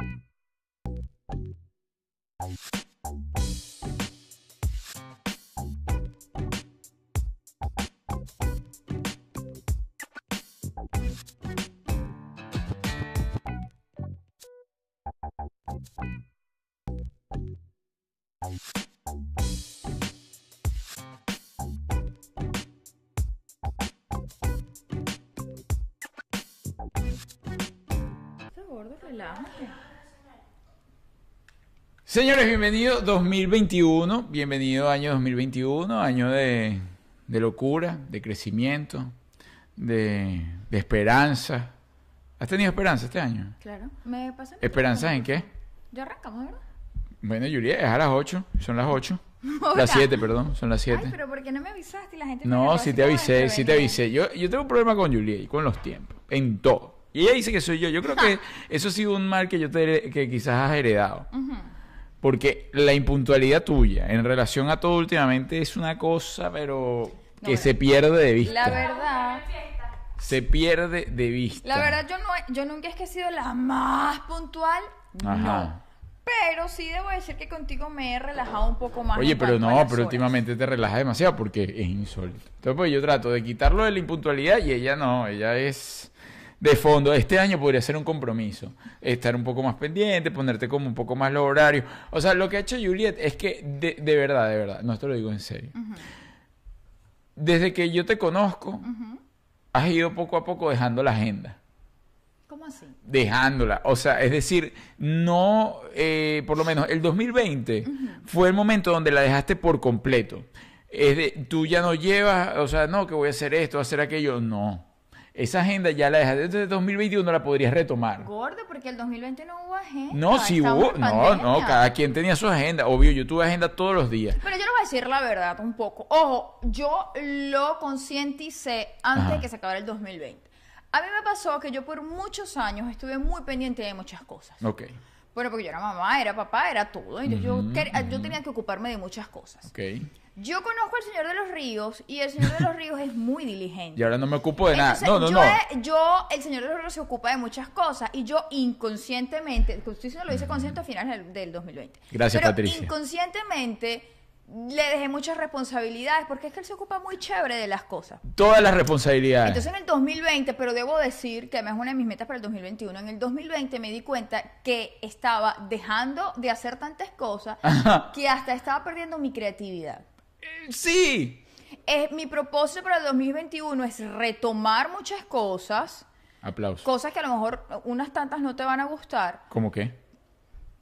you Señores, bienvenido 2021, bienvenido año 2021, año de, de locura, de crecimiento, de, de esperanza. ¿Has tenido esperanza este año? Claro. ¿Me pasan? ¿Esperanzas en qué? Ya arrancamos, ¿verdad? Bueno, Julia, es a las 8, son las 8. Hola. Las 7, perdón, son las 7. Ay, pero ¿por qué no me avisaste? Y la gente me No, sí así te avisé, sí te avisé. Yo, yo tengo un problema con Julia y con los tiempos, en todo. Y ella dice que soy yo. Yo creo que eso ha sido un mal que yo te, que quizás has heredado. Porque la impuntualidad tuya en relación a todo últimamente es una cosa, pero que No, se pierde de vista. La verdad, Se pierde de vista. la verdad yo no yo nunca es que he sido la más puntual. Ajá. No. Pero sí debo decir que contigo me he relajado un poco más. Oye, pero no, pero horas. últimamente te relajas demasiado porque es insólito. Entonces, pues yo trato de quitarlo de la impuntualidad y ella no, ella es de fondo. Este año podría ser un compromiso. Estar un poco más pendiente, ponerte como un poco más los horarios. O sea, lo que ha hecho Juliet es que, de, de verdad, de verdad, no esto lo digo en serio. Desde que yo te conozco, has ido poco a poco dejando la agenda ¿Cómo así? dejándola. O sea, es decir, no, eh, por lo menos el 2020 fue el momento donde la dejaste por completo. Es de, tú ya no llevas, o sea, no, que voy a hacer esto, voy a hacer aquello. No. Esa agenda ya la dejaste. Desde 2021 la podrías retomar. Gordo, porque el 2020 no hubo agenda. No, si Estábamos hubo, no, no, cada quien tenía su agenda. Obvio, yo tuve agenda todos los días. Pero yo le voy a decir la verdad un poco. Ojo, yo lo concienticé antes Ajá. de que se acabara el 2020. A mí me pasó que yo por muchos años estuve muy pendiente de muchas cosas. Ok, Bueno, porque yo era mamá, era papá, era todo. Entonces yo, yo tenía que ocuparme de muchas cosas. ok. Yo conozco al Señor de los Ríos y el Señor de los Ríos es muy diligente. Y ahora no me ocupo de nada. Entonces, No, no, yo, no. yo, el Señor de los Ríos se ocupa de muchas cosas y yo inconscientemente, estoy diciendo lo hice consciente a finales del, del 2020. Gracias, pero Patricia. inconscientemente le dejé muchas responsabilidades porque es que él se ocupa muy chévere de las cosas. Todas las responsabilidades. Entonces en el 2020, pero debo decir que además es una de mis metas para el 2021, en el 2020 me di cuenta que estaba dejando de hacer tantas cosas Ajá. que hasta estaba perdiendo mi creatividad. Sí. Eh, mi propósito para el 2021 es retomar muchas cosas, Aplausos. cosas que a lo mejor unas tantas no te van a gustar. ¿Cómo qué?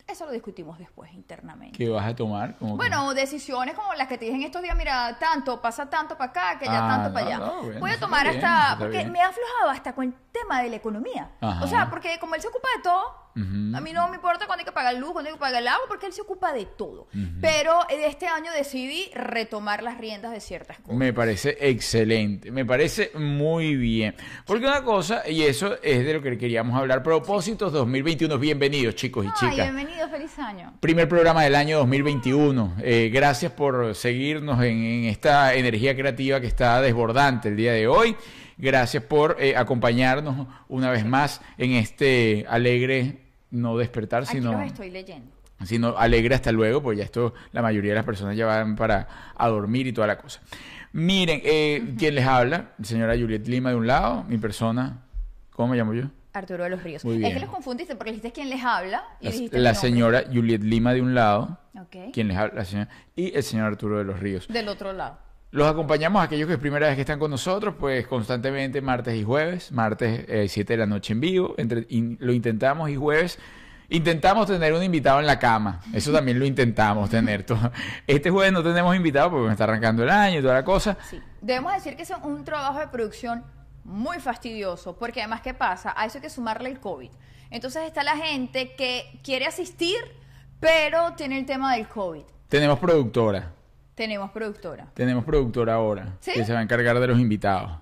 Eso lo discutimos después internamente. ¿Qué vas a tomar? Bueno, decisiones como las que te dije en estos días, mira, tanto, pasa tanto para acá, que ya Ah, tanto para no, allá. no, Voy a tomar bien, hasta, porque bien. me ha aflojado hasta con el tema de la economía. Ajá. O sea, porque como él se ocupa de todo, A mí no me importa cuándo hay que pagar luz, cuándo hay que pagar el agua, porque él se ocupa de todo. Pero eh, este año decidí retomar las riendas de ciertas cosas. Me parece excelente, me parece muy bien. Porque una cosa, y eso es de lo que queríamos hablar, propósitos 2021, bienvenidos chicos y Ay, chicas. bienvenido, feliz año. Primer programa del año 2021. Eh, gracias por seguirnos en, en esta energía creativa que está desbordante el día de hoy. Gracias por eh, acompañarnos una vez más en este alegre, no despertar, Aquí sino los estoy leyendo. sino alegre hasta luego, porque ya esto la mayoría de las personas ya van para a dormir y toda la cosa. Miren, eh, ¿quién les habla? Señora Juliet Lima de un lado, mi persona, ¿cómo me llamo yo? Arturo de los Ríos. Muy Es que los confundiste porque dijiste quién les habla y La, dijiste la señora Juliet Lima de un lado, Ok. quien les habla, la señora, y el señor Arturo de los Ríos. Del otro lado. Los acompañamos a aquellos que es primera vez que están con nosotros, pues constantemente martes y jueves, martes eh, 7 de la noche en vivo, entre- in- lo intentamos y jueves intentamos tener un invitado en la cama, eso también lo intentamos tener. todo. Este jueves no tenemos invitado porque me está arrancando el año y toda la cosa. Sí. Debemos decir que es un trabajo de producción muy fastidioso, porque además, ¿qué pasa? A eso hay que sumarle el COVID. Entonces está la gente que quiere asistir, pero tiene el tema del COVID. Tenemos productora, Tenemos productora. tenemos productora ahora, ¿Sí? que se va a encargar de los invitados.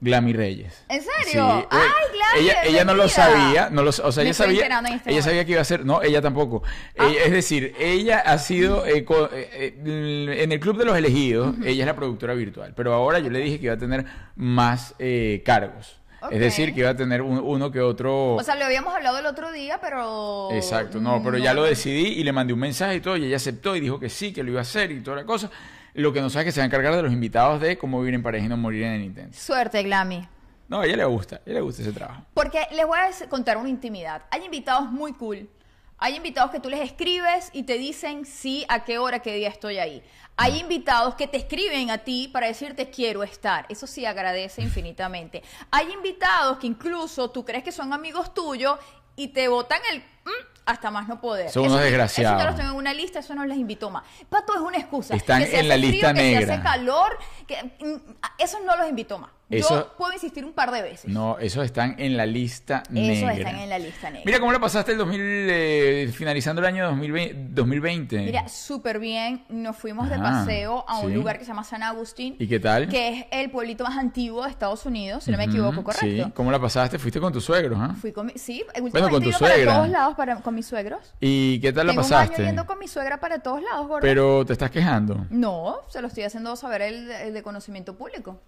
Glami Reyes. ¿En serio? Sí, ¡Ay, eh, Glami, Ella, ella no lo sabía, no lo, o sea, Me ella sabía, este ella sabía que iba a ser, no, ella tampoco. Ah. Ella- es decir, ella ha sido eh, co- eh, eh, en el club de los elegidos, ella es la productora virtual, pero ahora yo le dije que iba a tener más eh, cargos. Ok. Es decir, que iba a tener un- uno que otro... O sea, lo habíamos hablado el otro día, pero... Exacto, no, pero ya no. lo decidí y le mandé un mensaje y todo, y ella aceptó y dijo que sí, que lo iba a hacer y toda la cosa. Lo que no sabe es que se va a encargar de los invitados de cómo vivir en pareja y no morir en el intento. Suerte, Glammy. No, a ella le gusta, a ella le gusta ese trabajo. Porque les voy a contar una intimidad. Hay invitados muy cool. Hay invitados que tú les escribes y te dicen sí, a qué hora, qué día estoy ahí. Hay invitados que te escriben a ti para decirte quiero estar. Eso sí agradece infinitamente. Hay invitados que incluso tú crees que son amigos tuyos y te botan el "Mm", hasta más no poder. Son Eso unos desgraciados. Eso yo los tengo en una lista, eso no les invito más. Pato es una excusa. Están Que se en la hace lista frío, Que se negra. hace calor. Que, mm, eso no los invito más. Eso- Yo puedo insistir un par de veces. No, esos están en la lista negra. Esos están en la lista negra. Mira cómo la pasaste el 2000, eh, finalizando el año 2020. 2020. Mira, súper bien. Nos fuimos de Ah, paseo a un sí. lugar que se llama San Agustín. ¿Y qué tal? Que es el pueblito más antiguo de Estados Unidos, si no me equivoco, correcto. Sí, ¿cómo la pasaste? Fuiste con tus suegros, ¿ah? Fui con mi, sí, Bueno, con tu ido para suegra. todos lados para, con mis suegros. ¿Y qué tal la Tengo un año pasaste? yendo con mi suegra para todos lados, gordo. Pero te estás quejando. No, se lo estoy haciendo saber el, el de conocimiento público.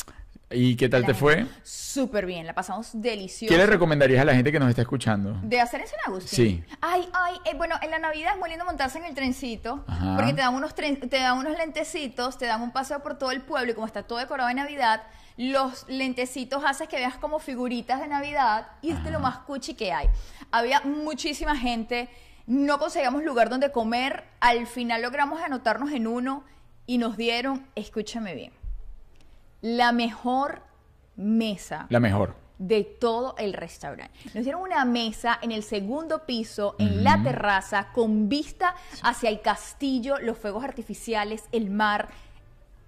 ¿Y qué tal La te fue? Súper bien, la pasamos delicioso. ¿Qué le recomendarías a la gente que nos está escuchando? ¿De hacer en San Agustín? Sí. Ay, ay, eh, bueno, en la Navidad es muy lindo montarse en el trencito, Ajá. porque te dan unos tren- te dan unos lentecitos, te dan un paseo por todo el pueblo y como está todo decorado de Navidad, los lentecitos haces que veas como figuritas de Navidad y es de lo más cuchi que hay. Había muchísima gente, no conseguíamos lugar donde comer, al final logramos anotarnos en uno y nos dieron, escúchame bien, la mejor mesa La mejor. de todo el restaurante. Nos dieron una mesa en el segundo piso, en la terraza, con vista hacia el castillo, los fuegos artificiales, el mar.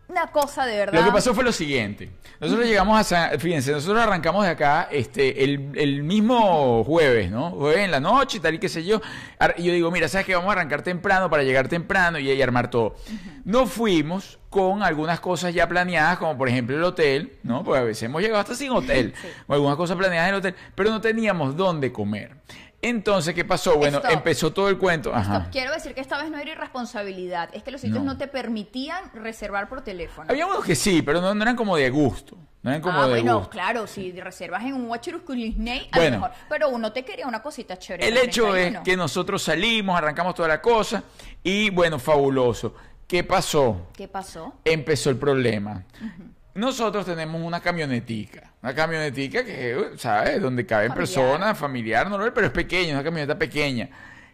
Una cosa de verdad. Lo que pasó fue lo siguiente. Nosotros llegamos a San... Fíjense, nosotros arrancamos de acá este, el, el mismo jueves, ¿no? Jueves en la noche tal y qué sé yo. Y yo digo, mira, ¿sabes qué? Vamos a arrancar temprano para llegar temprano y, y armar todo. No fuimos con algunas cosas ya planeadas, como por ejemplo el hotel, ¿no? Porque a veces hemos llegado hasta sin hotel. O algunas cosas planeadas en el hotel, pero no teníamos dónde comer. Entonces, ¿qué pasó? Bueno, Stop. empezó todo el cuento. Ajá. Quiero decir que esta vez no era irresponsabilidad, es que los sitios No. no, te permitían reservar por teléfono. Había unos que sí, pero no, no eran como de gusto. No eran como ah, de bueno, gusto. claro, si reservas en un Huachurusculisney, a Bueno. lo mejor. Pero uno te quería una cosita chévere. El hecho es 31. que nosotros salimos, arrancamos toda la cosa y bueno, fabuloso. ¿Qué pasó? ¿Qué pasó? Empezó el problema. Nosotros tenemos una camionetica, una camionetica que, uh, ¿sabes? Donde caben Familiar. personas, familiar, normal, pero es pequeña, una camioneta pequeña.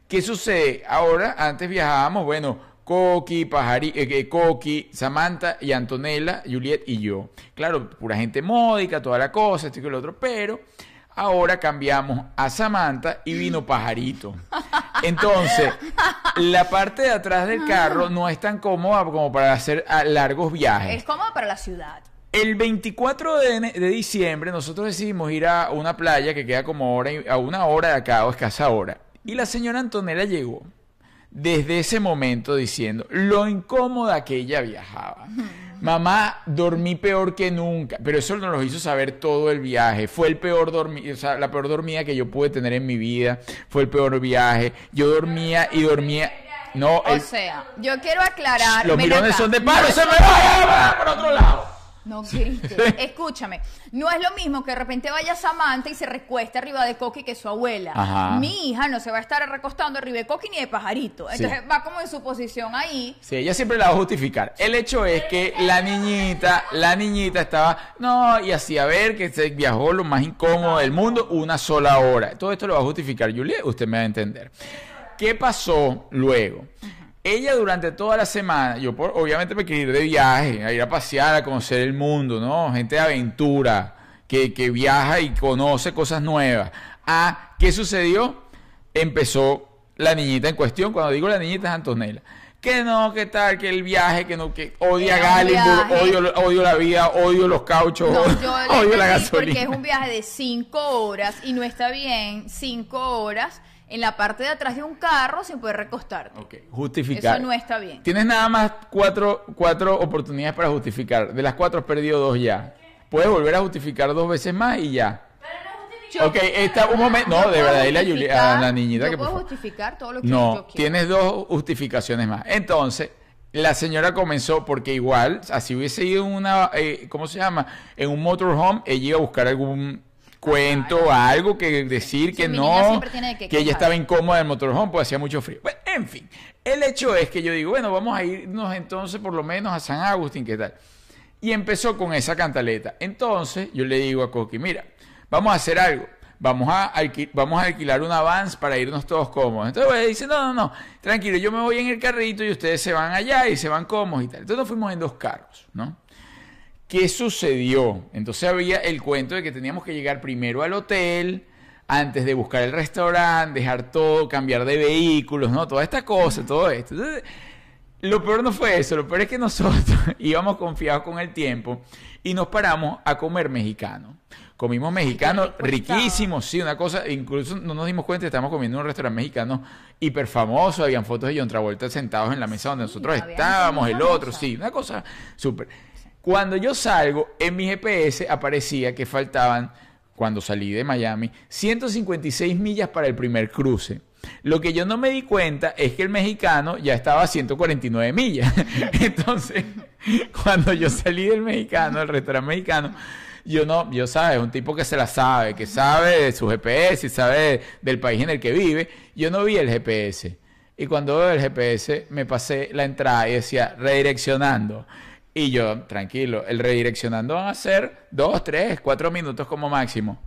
¿Qué sucede? Ahora, antes viajábamos, bueno, Coqui, Pajari, eh, eh, Coqui, Samantha y Antonella, Juliet y yo. Claro, pura gente módica, toda la cosa, esto y lo otro, pero ahora cambiamos a Samantha y vino Pajarito. Entonces, la parte de atrás del carro no es tan cómoda como para hacer largos viajes. Es cómodo para la ciudad. El 24 de, diciembre nosotros decidimos ir a una playa que queda como hora y- a una hora de acá o escasa hora. Y la señora Antonella llegó desde ese momento diciendo lo incómoda que ella viajaba. Mamá, dormí peor que nunca, pero eso nos lo hizo saber todo el viaje. Fue el peor o sea, la peor dormida que yo pude tener en mi vida. Fue el peor viaje. Yo dormía y dormía. No, O el- sea, yo quiero aclarar. los mirones son de palo, se me va por otro lado. No grites. Escúchame. No es lo mismo que de repente vaya Samantha y se recueste arriba de Coqui que su abuela. Ajá. Mi hija no se va a estar recostando arriba de Coqui ni de pajarito. Sí. Entonces va como en su posición ahí. Sí, ella siempre la va a justificar. El hecho es que la niñita, la niñita estaba, no, y hacía ver que se viajó lo más incómodo del mundo una sola hora. Todo esto lo va a justificar Juliet, usted me va a entender. ¿Qué pasó luego? Ella durante toda la semana, yo por- obviamente me quería ir de viaje, a ir a pasear, a conocer el mundo, ¿no? Gente de aventura, que, que viaja y conoce cosas nuevas. Ah, ¿qué sucedió? Empezó la niñita en cuestión, cuando digo la niñita es Antonella. Que no, que tal, que el viaje, que no, que odia viaje. odio, odio la vida, odio los cauchos, No, odio la gasolina. porque es un viaje de cinco horas y no está bien cinco horas en la parte de atrás de un carro sin poder recostarte. Ok, justificar. Eso no está bien. Tienes nada más cuatro, cuatro oportunidades para justificar. De las cuatro has perdido dos ya. Puedes volver a justificar dos veces más y ya. Yo- Ok, está un momento. No, de verdad, dile a, la niñita yo que por puedo favor. justificar todo lo que No, yo quiero. tienes dos justificaciones más. Entonces, la señora comenzó, porque igual, así hubiese ido en una, eh, ¿cómo se llama? En un motorhome, ella iba a buscar algún cuento, algo que decir que no, que ella estaba incómoda en el motorhome, pues hacía mucho frío. Bueno, en fin, el hecho es que yo digo, bueno, vamos a irnos entonces por lo menos a San Agustín, ¿qué tal? Y empezó con esa cantaleta. Entonces yo le digo a Coqui, mira, vamos a hacer algo. Vamos a, vamos a alquilar una Vans para irnos todos cómodos. Entonces ella dice, no, no, no, tranquilo, yo me voy en el carrito y ustedes se van allá y se van cómodos y tal. Entonces nos fuimos en dos carros, ¿no? ¿Qué sucedió? Entonces había el cuento de que teníamos que llegar primero al hotel, antes de buscar el restaurante, dejar todo, cambiar de vehículos, ¿no? Toda esta cosa, todo esto. Entonces, lo peor no fue eso, lo peor es que nosotros íbamos confiados con el tiempo y nos paramos a comer mexicano. Comimos mexicano riquísimo, sí, una cosa, incluso no nos dimos cuenta, estábamos comiendo en un restaurante mexicano hiper famoso, habían fotos de John Travolta sentados en la mesa donde nosotros estábamos, el otro, sí, una cosa súper. Cuando yo salgo, en mi GPS aparecía que faltaban, cuando salí de Miami, 156 millas para el primer cruce. Lo que yo no me di cuenta es que el mexicano ya estaba a 149 millas. Entonces, cuando yo salí del mexicano, del restaurante mexicano, yo no, yo sabes, un tipo que se la sabe, que sabe de su GPS y sabe del país en el que vive, yo no vi el GPS. Y cuando veo el GPS, me pasé la entrada y decía redireccionando. Y yo, tranquilo, el redireccionando van a ser dos, tres, cuatro minutos como máximo.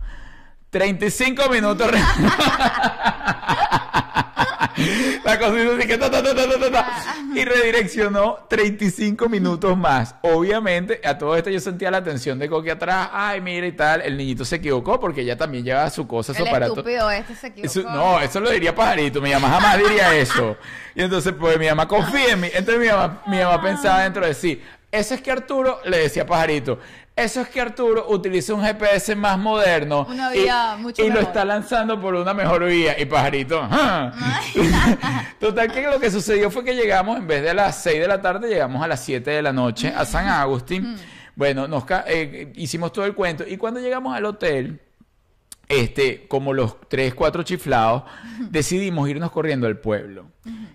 35 minutos. La cosa hizo así que ta, ta, ta, y redireccionó 35 minutos más. Obviamente, a todo esto yo sentía la atención de Coqui atrás. Ay, mira y tal. El niñito se equivocó porque ella también llevaba su cosa, su El aparato. estúpido este se equivocó. Eso- no, eso lo diría pajarito. Mi mamá jamás diría eso. Y entonces, pues mi mamá confía en mí. Entonces mi mamá, mi mamá pensaba dentro de sí. Eso es que Arturo, le decía pajarito, eso es que Arturo utiliza un GPS más moderno Una y, vía mucho y lo está lanzando por una mejor vía. Y pajarito, total que lo que sucedió fue que llegamos, en vez de a las 6 de la tarde, llegamos a las 7 de la noche a San Agustín. Bueno, nos eh, hicimos todo el cuento y cuando llegamos al hotel, este, como los tres, cuatro chiflados, decidimos irnos corriendo al pueblo.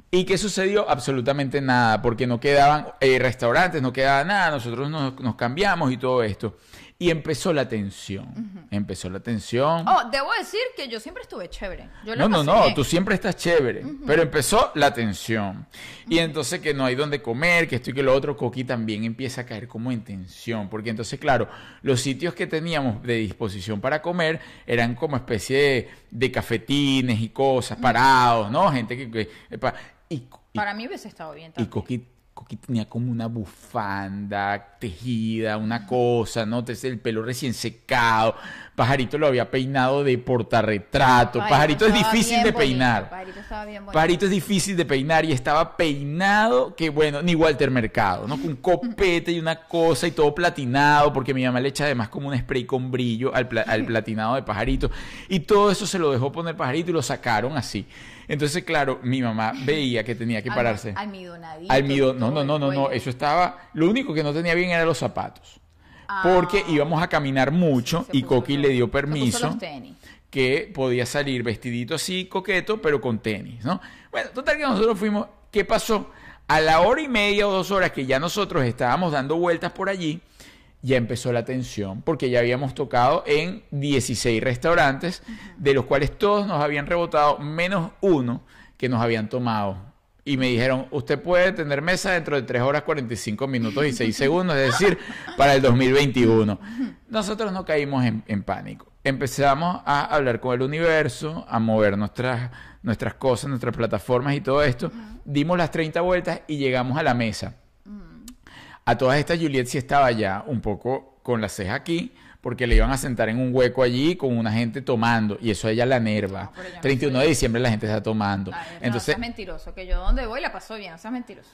¿Y qué sucedió? Absolutamente nada, porque no quedaban eh, restaurantes, no quedaba nada, nosotros nos, nos cambiamos y todo esto. Y empezó la tensión. Empezó la tensión. Oh, debo decir que yo siempre estuve chévere. Yo No, no, no, tú siempre estás chévere. Pero empezó la tensión. Y entonces que no hay donde comer, que esto y que lo otro, Coqui también empieza a caer como en tensión. Porque entonces, claro, los sitios que teníamos de disposición para comer eran como especie de, de cafetines y cosas, parados, ¿no? Gente que... que- y, y- Para mí hubiese estado bien y también. Coqui, Coqui tenía como una bufanda tejida, una cosa, ¿no? Entonces, el pelo recién secado. Pajarito lo había peinado de portarretrato. Pajarito, es estaba difícil de bonito, peinar. Pajarito estaba bien bonito. Pajarito es difícil de peinar y estaba peinado que, bueno, ni Walter Mercado, ¿no? Con un copete y una cosa y todo platinado, porque mi mamá le echa además como un spray con brillo al, pla- al platinado de Pajarito. Y todo eso se lo dejó poner Pajarito y lo sacaron así. Entonces, claro, mi mamá veía que tenía que pararse. Almidonadito. Almidón, no, no, no, no, no, eso estaba, lo único que no tenía bien eran los zapatos. Ah. Porque íbamos a caminar mucho y Coqui le dio permiso que podía salir vestidito así, coqueto, pero con tenis, ¿no? Bueno, total que nosotros fuimos, ¿qué pasó? A la hora y media o dos horas que ya nosotros estábamos dando vueltas por allí, ya empezó la tensión, porque ya habíamos tocado en 16 restaurantes, de los cuales todos nos habían rebotado, menos uno que nos habían tomado. Y me dijeron, usted puede tener mesa dentro de 3 horas 45 minutos y 6 segundos, es decir, para el 2021. Nosotros no caímos en, en pánico. Empezamos a hablar con el universo, a mover nuestras, nuestras cosas, nuestras plataformas y todo esto. Dimos las 30 vueltas y llegamos a la mesa. A todas estas, Juliet sí estaba ya un poco con la ceja aquí, porque le iban a sentar en un hueco allí con una gente tomando, y eso a ella la nerva. No, no 31 soy- de diciembre la gente está tomando. Ay, no, Entonces, seas mentiroso, que yo donde voy la paso bien, seas mentiroso.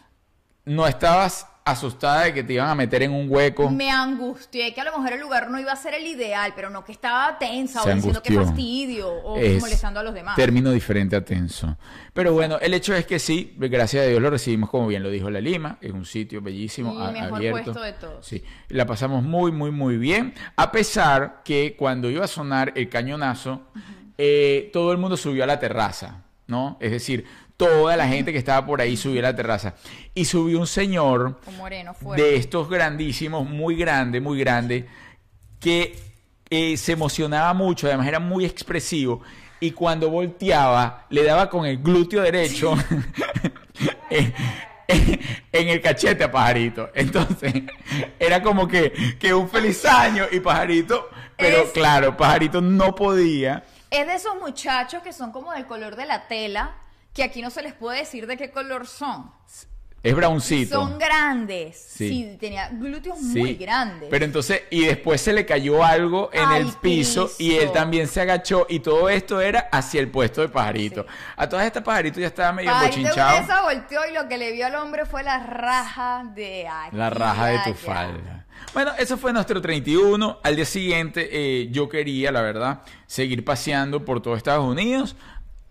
¿No estabas asustada de que te iban a meter en un hueco? Me angustié que a lo mejor el lugar no iba a ser el ideal, pero no que estaba tensa Se o diciendo que fastidio o Es molestando a los demás. Término diferente a tenso. Pero bueno, el hecho es que sí, gracias a Dios lo recibimos como bien lo dijo la Lima, es un sitio bellísimo, Y mejor abierto. puesto de todos. Sí, la pasamos muy, muy, muy bien. A pesar que cuando iba a sonar el cañonazo, eh, todo el mundo subió a la terraza, ¿no? Es decir, toda la gente que estaba por ahí subió a la terraza. Y subió un señor Un moreno de estos grandísimos, muy grande, muy grande, que eh, se emocionaba mucho, además era muy expresivo. Y cuando volteaba, le daba con el glúteo derecho en, en el cachete a Pajarito. Entonces, era como que, que un feliz año y Pajarito, pero Es- claro, Pajarito no podía. Es de esos muchachos que son como del color de la tela, que aquí no se les puede decir de qué color son. Es browncito. Son grandes. Sí. Sí, tenía glúteos Sí. muy grandes. Pero entonces, y después se le cayó algo en Al el piso, y él también se agachó y todo esto era hacia el puesto de pajarito. Sí. A todas estas pajaritos ya estaba medio Pajarito bochinchado. esa volteó y lo que le vio al hombre fue la raja de aquí La raja de tu allá. falda. Bueno, eso fue nuestro 31. Al día siguiente eh, yo quería, la verdad, seguir paseando por todo Estados Unidos,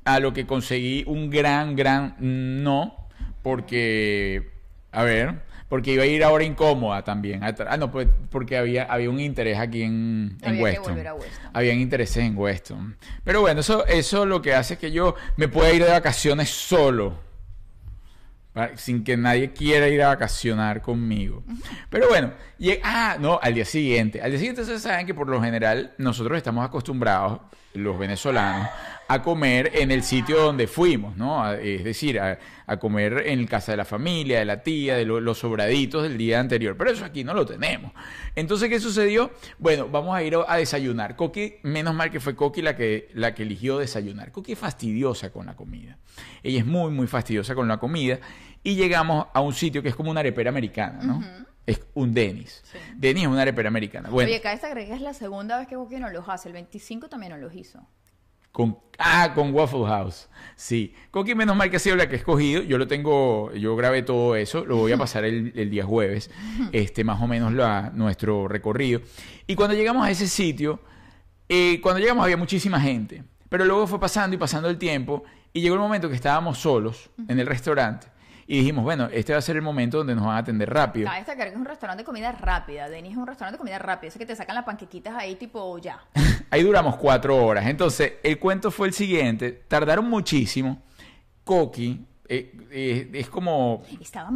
a lo que conseguí un gran, gran no, porque, a ver, porque iba a ir ahora incómoda también. Ah, no, pues porque había, había un interés aquí en, en Había Weston. a Weston. Habían intereses en Weston. Pero bueno, eso, eso lo que hace es que yo me pueda ir de vacaciones solo. Sin que nadie quiera ir a vacacionar conmigo. Pero bueno, ah, no, al día siguiente. Al día siguiente ustedes saben que por lo general nosotros estamos acostumbrados, los venezolanos, a comer en el sitio donde fuimos, ¿no? Es decir, a, comer en casa de la familia, de la tía, de lo- los sobraditos del día anterior. Pero eso aquí no lo tenemos. Entonces, ¿qué sucedió? Bueno, vamos a ir a, a desayunar. Coqui, menos mal que fue Coqui la que, la que eligió desayunar. Coqui es fastidiosa con la comida. Ella es muy, muy fastidiosa con la comida. Y llegamos a un sitio que es como una arepera americana, ¿no? Es un Denis. Sí. Denis es una arepera americana. Bueno, Oye, destacar que es la segunda vez que Boqui no los hace. El 25 también no los hizo. Con, ah, con Waffle House. Sí. Coqui, menos mal que ha sido la que he escogido. Yo lo tengo, yo grabé todo eso. Lo voy a pasar el, el día jueves. Este, más o menos la, nuestro recorrido. Y cuando llegamos a ese sitio, eh, cuando llegamos había muchísima gente. Pero luego fue pasando y pasando el tiempo. Y llegó el momento que estábamos solos en el restaurante. Y dijimos, bueno, este va a ser el momento donde nos van a atender rápido. Cabe destacar que es un restaurante de comida rápida. Denis es un restaurante de comida rápida. Ese que te sacan las panquequitas ahí tipo ya. Ahí duramos cuatro horas. Entonces, el cuento fue el siguiente. Tardaron muchísimo. Coqui eh, eh, es como Estaba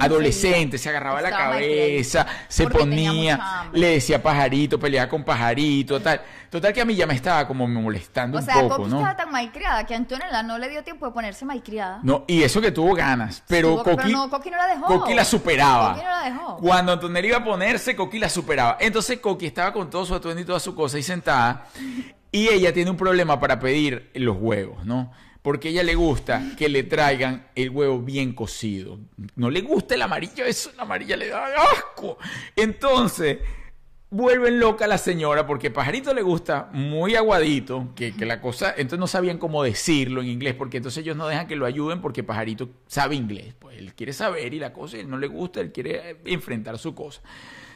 adolescente, se agarraba la cabeza, se ponía, le decía pajarito, peleaba con pajarito, tal. Total que a mí ya me estaba como molestando O un sea, poco, Coqui ¿no? estaba tan malcriada que Antonella no le dio tiempo de ponerse malcriada. No, y eso que tuvo ganas, pero Coqui, no, Coqui no la dejó. Coqui la superaba. Coqui no la dejó. Cuando Antonella iba a ponerse, Coqui la superaba. Entonces Coqui estaba con todo su atuendo y toda su cosa ahí sentada. Y ella tiene un problema para pedir los huevos, ¿no? Porque a ella le gusta que le traigan el huevo bien cocido. No le gusta el amarillo, eso la amarilla le da asco. Entonces, vuelven loca a la señora porque Pajarito le gusta muy aguadito, que, la cosa, entonces no sabían cómo decirlo en inglés, porque entonces ellos no dejan que lo ayuden porque Pajarito sabe inglés, pues él quiere saber y la cosa, él no le gusta, él quiere enfrentar su cosa.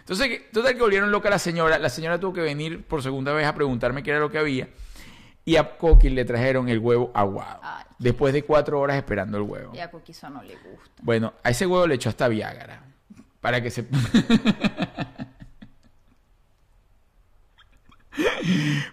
Entonces, total que volvieron loca a la señora, la señora tuvo que venir por segunda vez a preguntarme qué era lo que había, y a Coqui le trajeron el huevo aguado, Ay. después de cuatro horas esperando el huevo. Y a Coqui eso no le gusta. Bueno, a ese huevo le echó hasta Viagra. Para que se.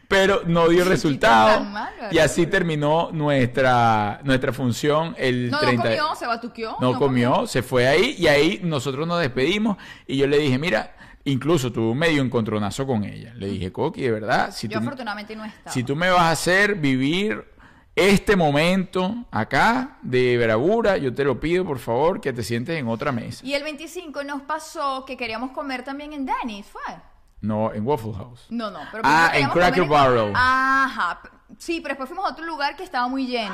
Pero no dio resultado. y así terminó nuestra, nuestra función el No, 30 no comió, se batuqueó. no comió, se fue ahí y ahí nosotros nos despedimos y yo le dije, mira, incluso tuve un medio encontronazo con ella. Le dije, Coqui, de verdad, si Yo tú, afortunadamente no estaba. si tú me vas a hacer vivir este momento acá de bravura, yo te lo pido, por favor, que te sientes en otra mesa. Y el 25 nos pasó que queríamos comer también en Denny's, ¿fue? No, en Waffle House. No, no. Pero Ah, en Cracker Barrel. Ajá. Sí, pero después fuimos a otro lugar que estaba muy lleno.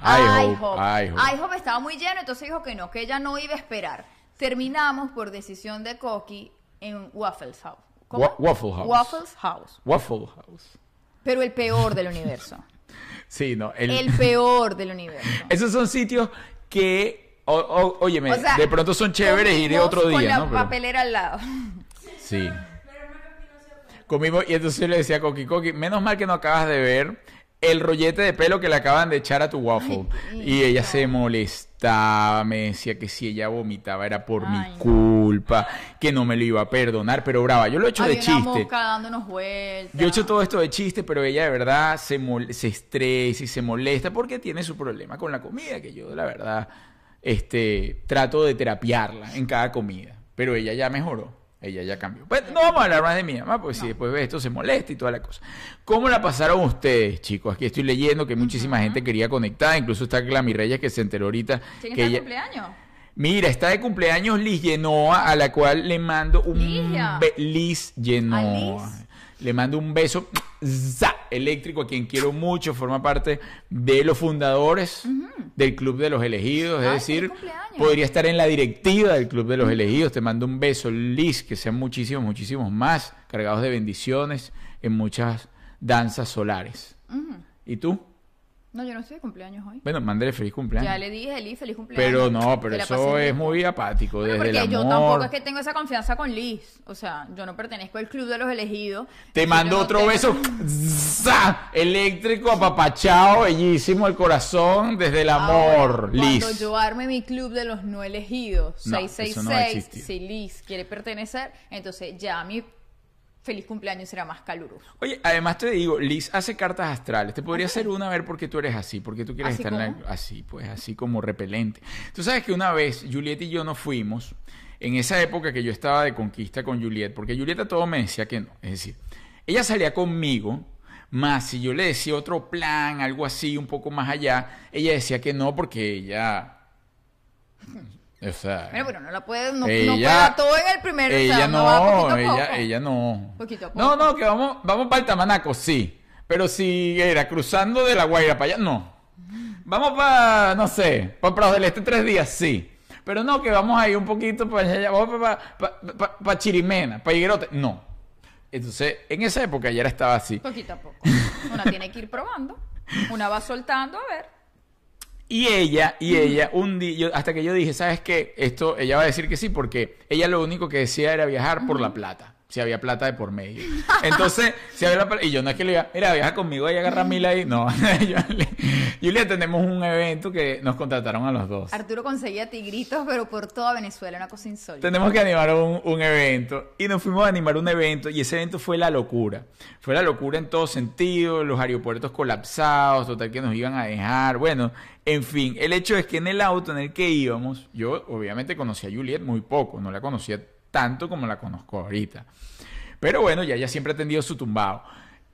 IHOP. IHOP. IHOP estaba muy lleno, entonces dijo que no, que ella no iba a esperar. Terminamos por decisión de Coqui en Waffles House. Wa- Waffle House. Waffles House. Waffle House. Pero el peor del universo. Sí, no. el- El peor del universo. Esos son sitios que, o- o- óyeme, O sea, de pronto son chéveres iré otro Con día, la ¿no? Pero- papelera al lado. Sí. Comimos y entonces le decía a Coqui, Coqui, menos mal que no acabas de ver el rollete de pelo que le acaban de echar a tu waffle. Ay, y ella se molestaba, me decía que si ella vomitaba era por mi no. culpa, que no me lo iba a perdonar, pero brava, yo lo he hecho de una chiste. mosca dándonos vueltas. Yo he hecho todo esto de chiste, pero ella de verdad se, se estresa y se molesta porque tiene su problema con la comida, que yo la verdad este, trato de terapiarla en cada comida. Pero ella ya mejoró. Ella ya cambió. Pues no vamos a hablar más de mi mamá, pues si después ve esto se molesta y toda la cosa. ¿Cómo la pasaron ustedes, chicos? Aquí estoy leyendo que muchísima gente quería conectar, incluso está Glami Reyes que se enteró ahorita ¿Quién que está de ella... cumpleaños? Mira, está de cumpleaños Liz Genoa, a la cual le mando un Liz Genoa. Le mando un beso za, eléctrico a quien quiero mucho, forma parte de los fundadores del Club de los Elegidos, es Ay, decir, podría estar en la directiva del Club de los Elegidos. Te mando un beso, Liz, que sean muchísimos, muchísimos más, cargados de bendiciones en muchas danzas solares. ¿Y tú? No, yo no estoy de cumpleaños hoy. Bueno, mándale feliz cumpleaños. Ya le dije, Liz, feliz cumpleaños. Pero no, pero eso es muy apático, Bueno, desde el porque amor. yo tampoco es que tengo esa confianza con Liz. O sea, yo no pertenezco al club de los elegidos. Te mando no otro tengo- beso ¡za! eléctrico, apapachado, bellísimo el corazón desde el amor, Ahora, Liz. Cuando yo arme mi club de los no elegidos, No, eso no va a 666, existir. si Liz quiere pertenecer, entonces ya mi feliz cumpleaños será más caluroso. Oye, además te digo, Liz hace cartas astrales. Te podría hacer una a ver por qué tú eres así, porque tú quieres ¿Así estar en la- cómo? así, pues así como repelente. Tú sabes que una vez Juliet y yo nos fuimos, en esa época que yo estaba de conquista con Juliet, porque Juliet a todo me decía que no. Es decir, ella salía conmigo, más si yo le decía otro plan, algo así, un poco más allá, ella decía que no porque ella... O sea, Bueno, pero no la puede, no, no Ella- dar todo en el primer o sea, ella va poquito no, a ella, poco. ella no. Poquito a No, poco. no, que vamos, vamos para el Tamanaco, sí. Pero si era cruzando de la Guaira para allá, no. Vamos para, no sé, para Prados del Este tres días, sí. Pero no, que vamos ahí un poquito para allá, vamos para Chirimena, para Higuerote, no. Entonces, en esa época ya estaba así. Poquito a poco. Una tiene que ir probando. Una va soltando, a ver. Y ella, y ella, un día, yo- hasta que yo dije, ¿sabes qué? Esto, ella va a decir que sí, porque ella lo único que decía era viajar por la plata. Si había plata de por medio. Entonces, si había la plata, y yo no es que le diga, mira, viaja conmigo y agarra mil ahí. No, Julia, tenemos un evento que nos contrataron a los dos. Arturo conseguía tigritos, pero por toda Venezuela, una cosa insólita. Tenemos que animar un, un evento. Y nos fuimos a animar un evento. Y ese evento fue la locura. Fue la locura en todo sentido. Los aeropuertos colapsados. Total que nos iban a dejar. Bueno, en fin. El hecho es que en el auto en el que íbamos. Yo obviamente conocí a Juliet muy poco. No la conocía tanto como la conozco ahorita. Pero bueno, ya ella siempre ha tendido su tumbado.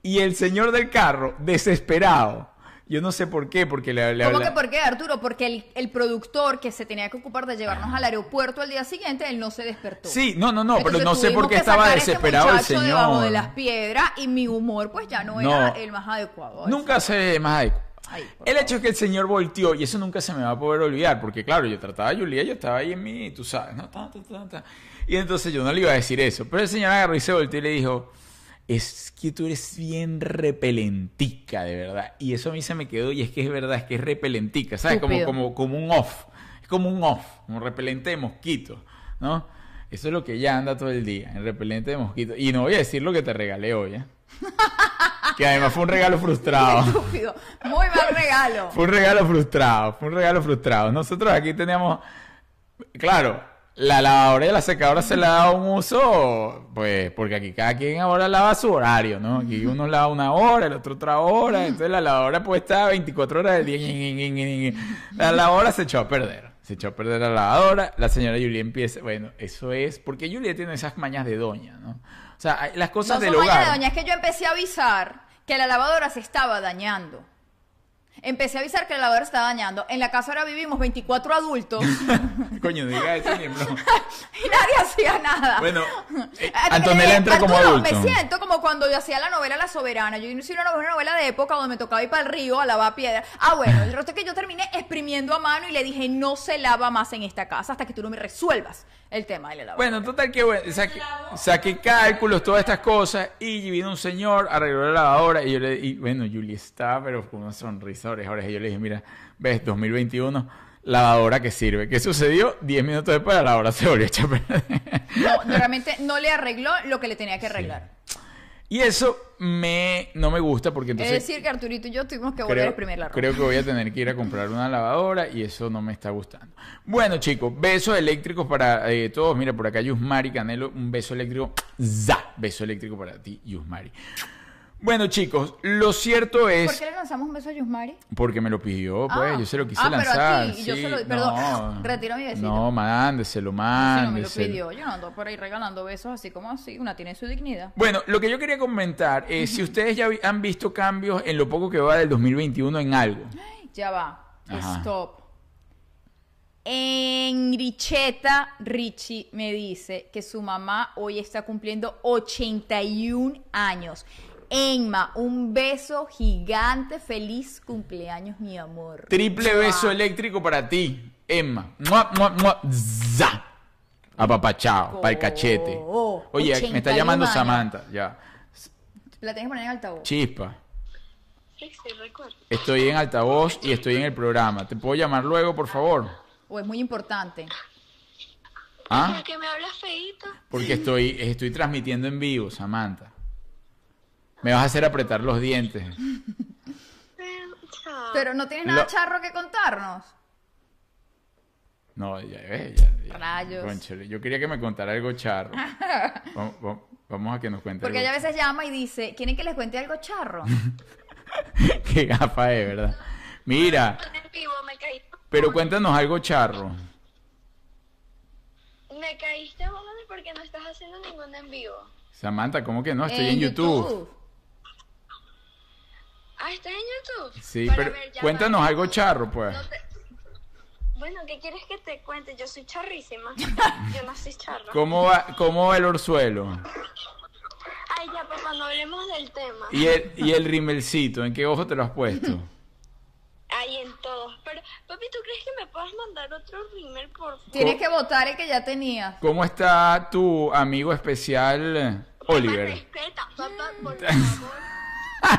Y el señor del carro, desesperado. Yo no sé por qué, porque le, le ¿Cómo habla- que por qué, Arturo? Porque el, el productor que se tenía que ocupar de llevarnos al aeropuerto al día siguiente, él no se despertó. Sí, no, no, no, pero no sé por qué estaba este desesperado el debajo señor. de las piedras y mi humor pues ya no, No. era el más adecuado. Nunca se más adecuado. Ay, El hecho es que el señor volteó y eso nunca se me va a poder olvidar, porque claro, yo trataba a Julia, yo estaba ahí en mí, tú sabes, ¿no? Ta, ta, ta. Y entonces yo no le iba a decir eso, pero el señor agarró y se volteó y le dijo, es que tú eres bien repelentica, de verdad. Y eso a mí se me quedó y es que es verdad, es que es repelentica, ¿sabes? Como, como, como un off, es como un off, como repelente de mosquito, ¿no? Eso es lo que ella anda todo el día, el repelente de mosquito. Y no voy a decir lo que te regalé hoy, ¿eh? Que además fue un regalo frustrado. Estúpido. Muy mal regalo. Fue un regalo frustrado, fue un regalo frustrado. Nosotros aquí teníamos, claro, la lavadora y la secadora se le dado un uso, pues, porque aquí cada quien ahora lava su horario, ¿no? Aquí uno lava una hora, el otro otra hora, entonces la lavadora puede estar 24 horas del día. La lavadora se echó a perder, se echó a perder la lavadora, la señora Julia empieza, bueno, eso es, porque Julia tiene esas mañas de doña, ¿no? O sea, las cosas No del son mañas hogar. de doña, es que yo empecé a avisar que la lavadora se estaba dañando. Empecé a avisar que la lavadora estaba dañando. En la casa ahora vivimos 24 adultos y Coño, diga eso, ni en broma. nadie hacía nada. Bueno, eh, Antonella entra como Arturo, adulto. Me siento como cuando yo hacía la novela La Soberana. Yo hice una novela, una novela de época donde me tocaba ir para el río a lavar piedra. Ah, bueno, el resto es que yo terminé exprimiendo a mano y le dije, no se lava más en esta casa hasta que tú no me resuelvas el tema de la lavadora. Bueno, total que bueno, saqué, saqué cálculos, todas estas cosas, y vino un señor, arregló la lavadora, y yo le y bueno, Julie estaba, pero con una sonrisa oreja y yo le dije, mira, ves, 2021, lavadora que sirve. ¿Qué sucedió? Diez minutos después la lavadora se volvió a echar no, realmente no le arregló lo que le tenía que arreglar. Y eso me, no me gusta porque entonces... es decir, que Arturito y yo tuvimos que volver a exprimir la ropa. creo que voy a tener que ir a comprar una lavadora y eso no me está gustando. Bueno, chicos, besos eléctricos para eh, todos. Mira, por acá Yusmari Canelo, un beso eléctrico. ¡Za! Beso eléctrico para ti, Yusmari. Bueno, chicos, lo cierto ¿Por es... qué le lanzamos un beso a Yusmari? Porque me lo pidió, pues, Ah. yo se lo quise Ah, pero a lanzar. y yo sí, se lo- perdón, no. retiro mi besito. No, mándeselo, Si no me lo mándeselo. pidió, yo no ando por ahí regalando besos así como así. Una tiene su dignidad. Bueno, lo que yo quería comentar es si ustedes ya han visto cambios en lo poco que va del 2021 en algo. Ya va. Ajá. Stop. En Richeta, Richie me dice que su mamá hoy está cumpliendo 81 años. Enma, un beso gigante. Feliz cumpleaños, mi amor. Triple Mua. beso eléctrico para ti, Emma. Mua, mua, mua, za. Apapachao, para el cachete. Oh, Oye, me está 81 llamando años. Samantha, ya. La tienes que poner en altavoz. Chispa. Sí, sí, recuerdo. Estoy en altavoz y estoy en el programa. ¿Te puedo llamar luego, por favor? O es muy importante. ¿Ah? ¿Por qué me hablas feíto? Porque estoy, estoy transmitiendo en vivo, Samantha. Me vas a hacer apretar los dientes. Pero no tienes nada Lo- charro que contarnos. No, ya ves, ya, ya. Rayos. Yo quería que me contara algo charro. vamos, vamos- vamos a que nos cuente Porque algo ella a veces llama y dice, ¿quieren que les cuente algo charro? Qué gafa es, ¿verdad? Mira, pero cuéntanos algo charro. Me caíste porque no estás haciendo ningún en vivo. Samantha, ¿cómo que no? Estoy en, YouTube. Ah, ¿estás en YouTube? Sí, Para pero ver, ya cuéntanos va. algo charro, pues. No te- Bueno, ¿qué quieres que te cuente? Yo soy charrísima. Yo nací charra. ¿Cómo va, ¿Cómo va el orzuelo? Ay, ya, papá, no hablemos del tema. ¿Y el, y el rimelcito? ¿En qué ojo te lo has puesto? Ahí en todos. Pero, papi, ¿tú crees que me puedas mandar otro rímel, por favor? Tienes que votar el que ya tenías. ¿Cómo está tu amigo especial eh, Papá, Oliver? respeta, papá, por favor.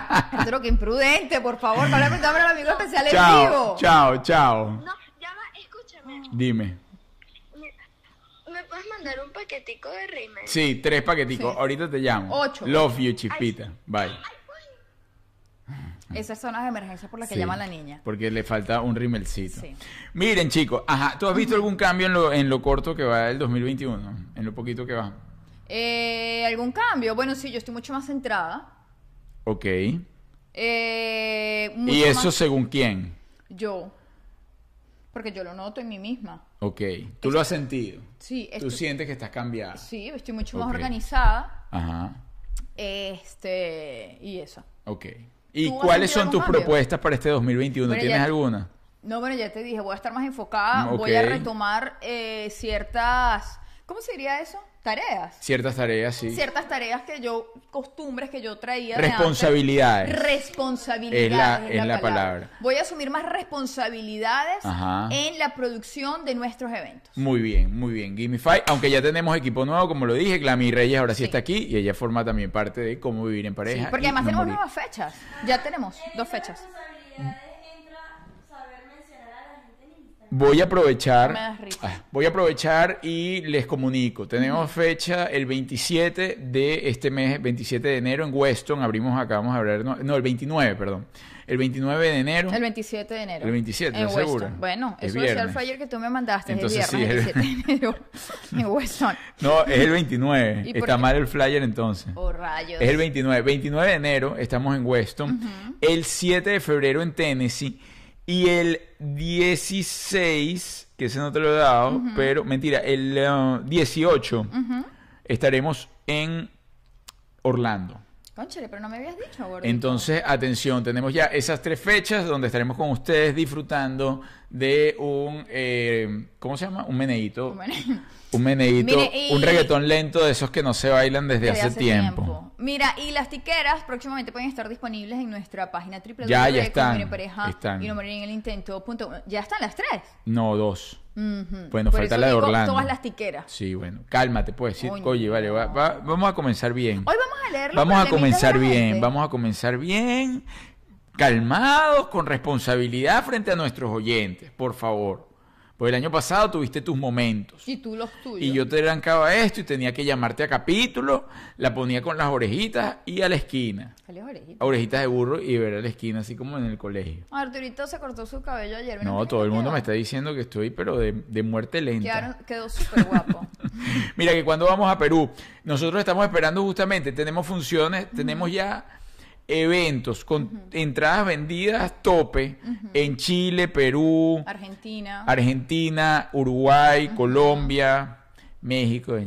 Arturo, que imprudente, por favor. No le preguntamos al amigo especial en Chao, vivo. chao, chao. No, ya va, escúchame. Dime. ¿Me puedes mandar un paquetico de rímel? Sí, tres paqueticos. Sí. Ahorita te llamo. Ocho. Love you, chispita. Bye. Esas son las emergencias por las que Sí, llama la niña. Porque le falta un rimelcito. Sí. Miren, chicos. Ajá, ¿tú has visto algún cambio en lo, en lo corto que va del 2021? En lo poquito que va. Eh, ¿Algún cambio? Bueno, sí, yo estoy mucho más centrada. Ok. Eh, mucho ¿Y eso más según quién? yo. Porque yo lo noto en mí misma. Ok. ¿Tú lo has sentido? Sí, ¿Tú estoy, sientes que estás cambiada? sí, estoy mucho más Ok. organizada. Ajá. Este, y eso. Ok. ¿Y ¿Tú has cuáles sentido son algún tus cambio? propuestas para este 2021? Bueno, ¿Tienes alguna? No, bueno, ya te dije, voy a estar más enfocada, Mm, voy a ok. retomar eh, ciertas, ¿cómo se diría eso? Tareas. Ciertas tareas, sí. Ciertas tareas que yo, costumbres que yo traía. de antes. Responsabilidades. Responsabilidades. Es la- es la palabra. Voy a asumir más responsabilidades Ajá. en la producción de nuestros eventos. Muy bien, muy bien. Gimmify, aunque ya tenemos equipo nuevo, como lo dije, Glami Reyes ahora sí, Sí. está aquí y ella forma también parte de cómo vivir en Sí, pareja. porque y además no tenemos morir. nuevas fechas. Ya tenemos dos fechas. Voy a aprovechar, Me das risa. ah, voy a aprovechar y les comunico. Tenemos fecha el 27 de este mes, 27 de enero en Weston. Abrimos acá, vamos a hablar, no, no, el 29, perdón. El 29 de enero. El 27 de enero. El 27, en ¿estás Weston. segura? Bueno, Es eso decía el flyer que tú me mandaste. Entonces, es el viernes, sí, el- 27 de enero. en Weston. No, es el 29. ¿Y por Está qué? mal el flyer entonces. Oh, rayos. Es el 29. 29 de enero estamos en Weston. El 7 de febrero en Tennessee. Y el 16, que ese no te lo he dado, pero mentira, el uh, 18 estaremos en Orlando. Cónchale, pero no me habías dicho, gordito. Entonces, atención, tenemos ya esas tres fechas donde estaremos con ustedes disfrutando de un, eh, ¿cómo se llama? Un meneíto. Bueno, Un meneíto, Mire, y- un reggaetón lento de esos que no se bailan desde, desde hace, tiempo. Mira, y las tiqueras próximamente pueden estar disponibles en nuestra página www. Ya, ya están, pareja están. y no morir en el intento. punto- Ya están las tres. No, dos. Bueno, Por falta eso la de digo Orlando. Todas las tiqueras. Sí, bueno, cálmate, pues. Sí, Coño. oye, vale, va- va- vamos a comenzar bien. Hoy vamos a leer los Vamos a comenzar bien, vamos a comenzar bien, calmados, con responsabilidad frente a nuestros oyentes, por favor. Porque el año pasado tuviste tus momentos. Y tú los tuyos. Y yo te arrancaba esto y tenía que llamarte a capítulo, la ponía con las orejitas y a la esquina. Salió orejita. A orejitas de burro y ver a la esquina, así como en el colegio. Arturito se cortó su cabello ayer. ¿vieron No, todo el mundo me está diciendo que estoy, pero de, de muerte lenta. Quedaron- quedó súper guapo. Mira que cuando vamos a Perú, nosotros estamos esperando justamente, tenemos funciones, tenemos ya eventos con entradas vendidas tope en Chile, Perú, Argentina. Argentina, Uruguay, Colombia, México,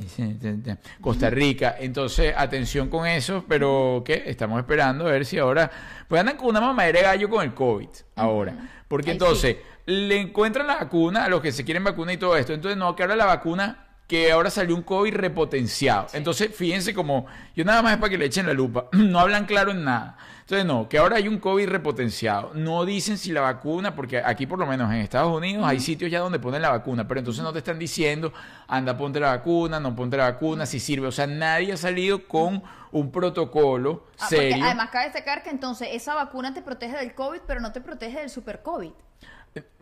Costa Rica. Entonces, atención con eso, pero que estamos esperando a ver si ahora, pues andan con una mamadera de gallo con el COVID ahora. Porque entonces le encuentran la vacuna a los que se quieren vacunar y todo esto. Entonces, no, que ahora la vacuna que ahora salió un COVID repotenciado. Entonces, fíjense como, yo nada más es para que le echen la lupa, no hablan claro en nada. Entonces, no, que ahora hay un COVID repotenciado. No dicen si la vacuna, porque aquí por lo menos en Estados Unidos hay sitios ya donde ponen la vacuna, pero entonces no te están diciendo, anda, ponte la vacuna, no ponte la vacuna, si sirve. O sea, nadie ha salido con un protocolo Ah, porque serio. además cabe destacar que entonces esa vacuna te protege del COVID, pero no te protege del super COVID.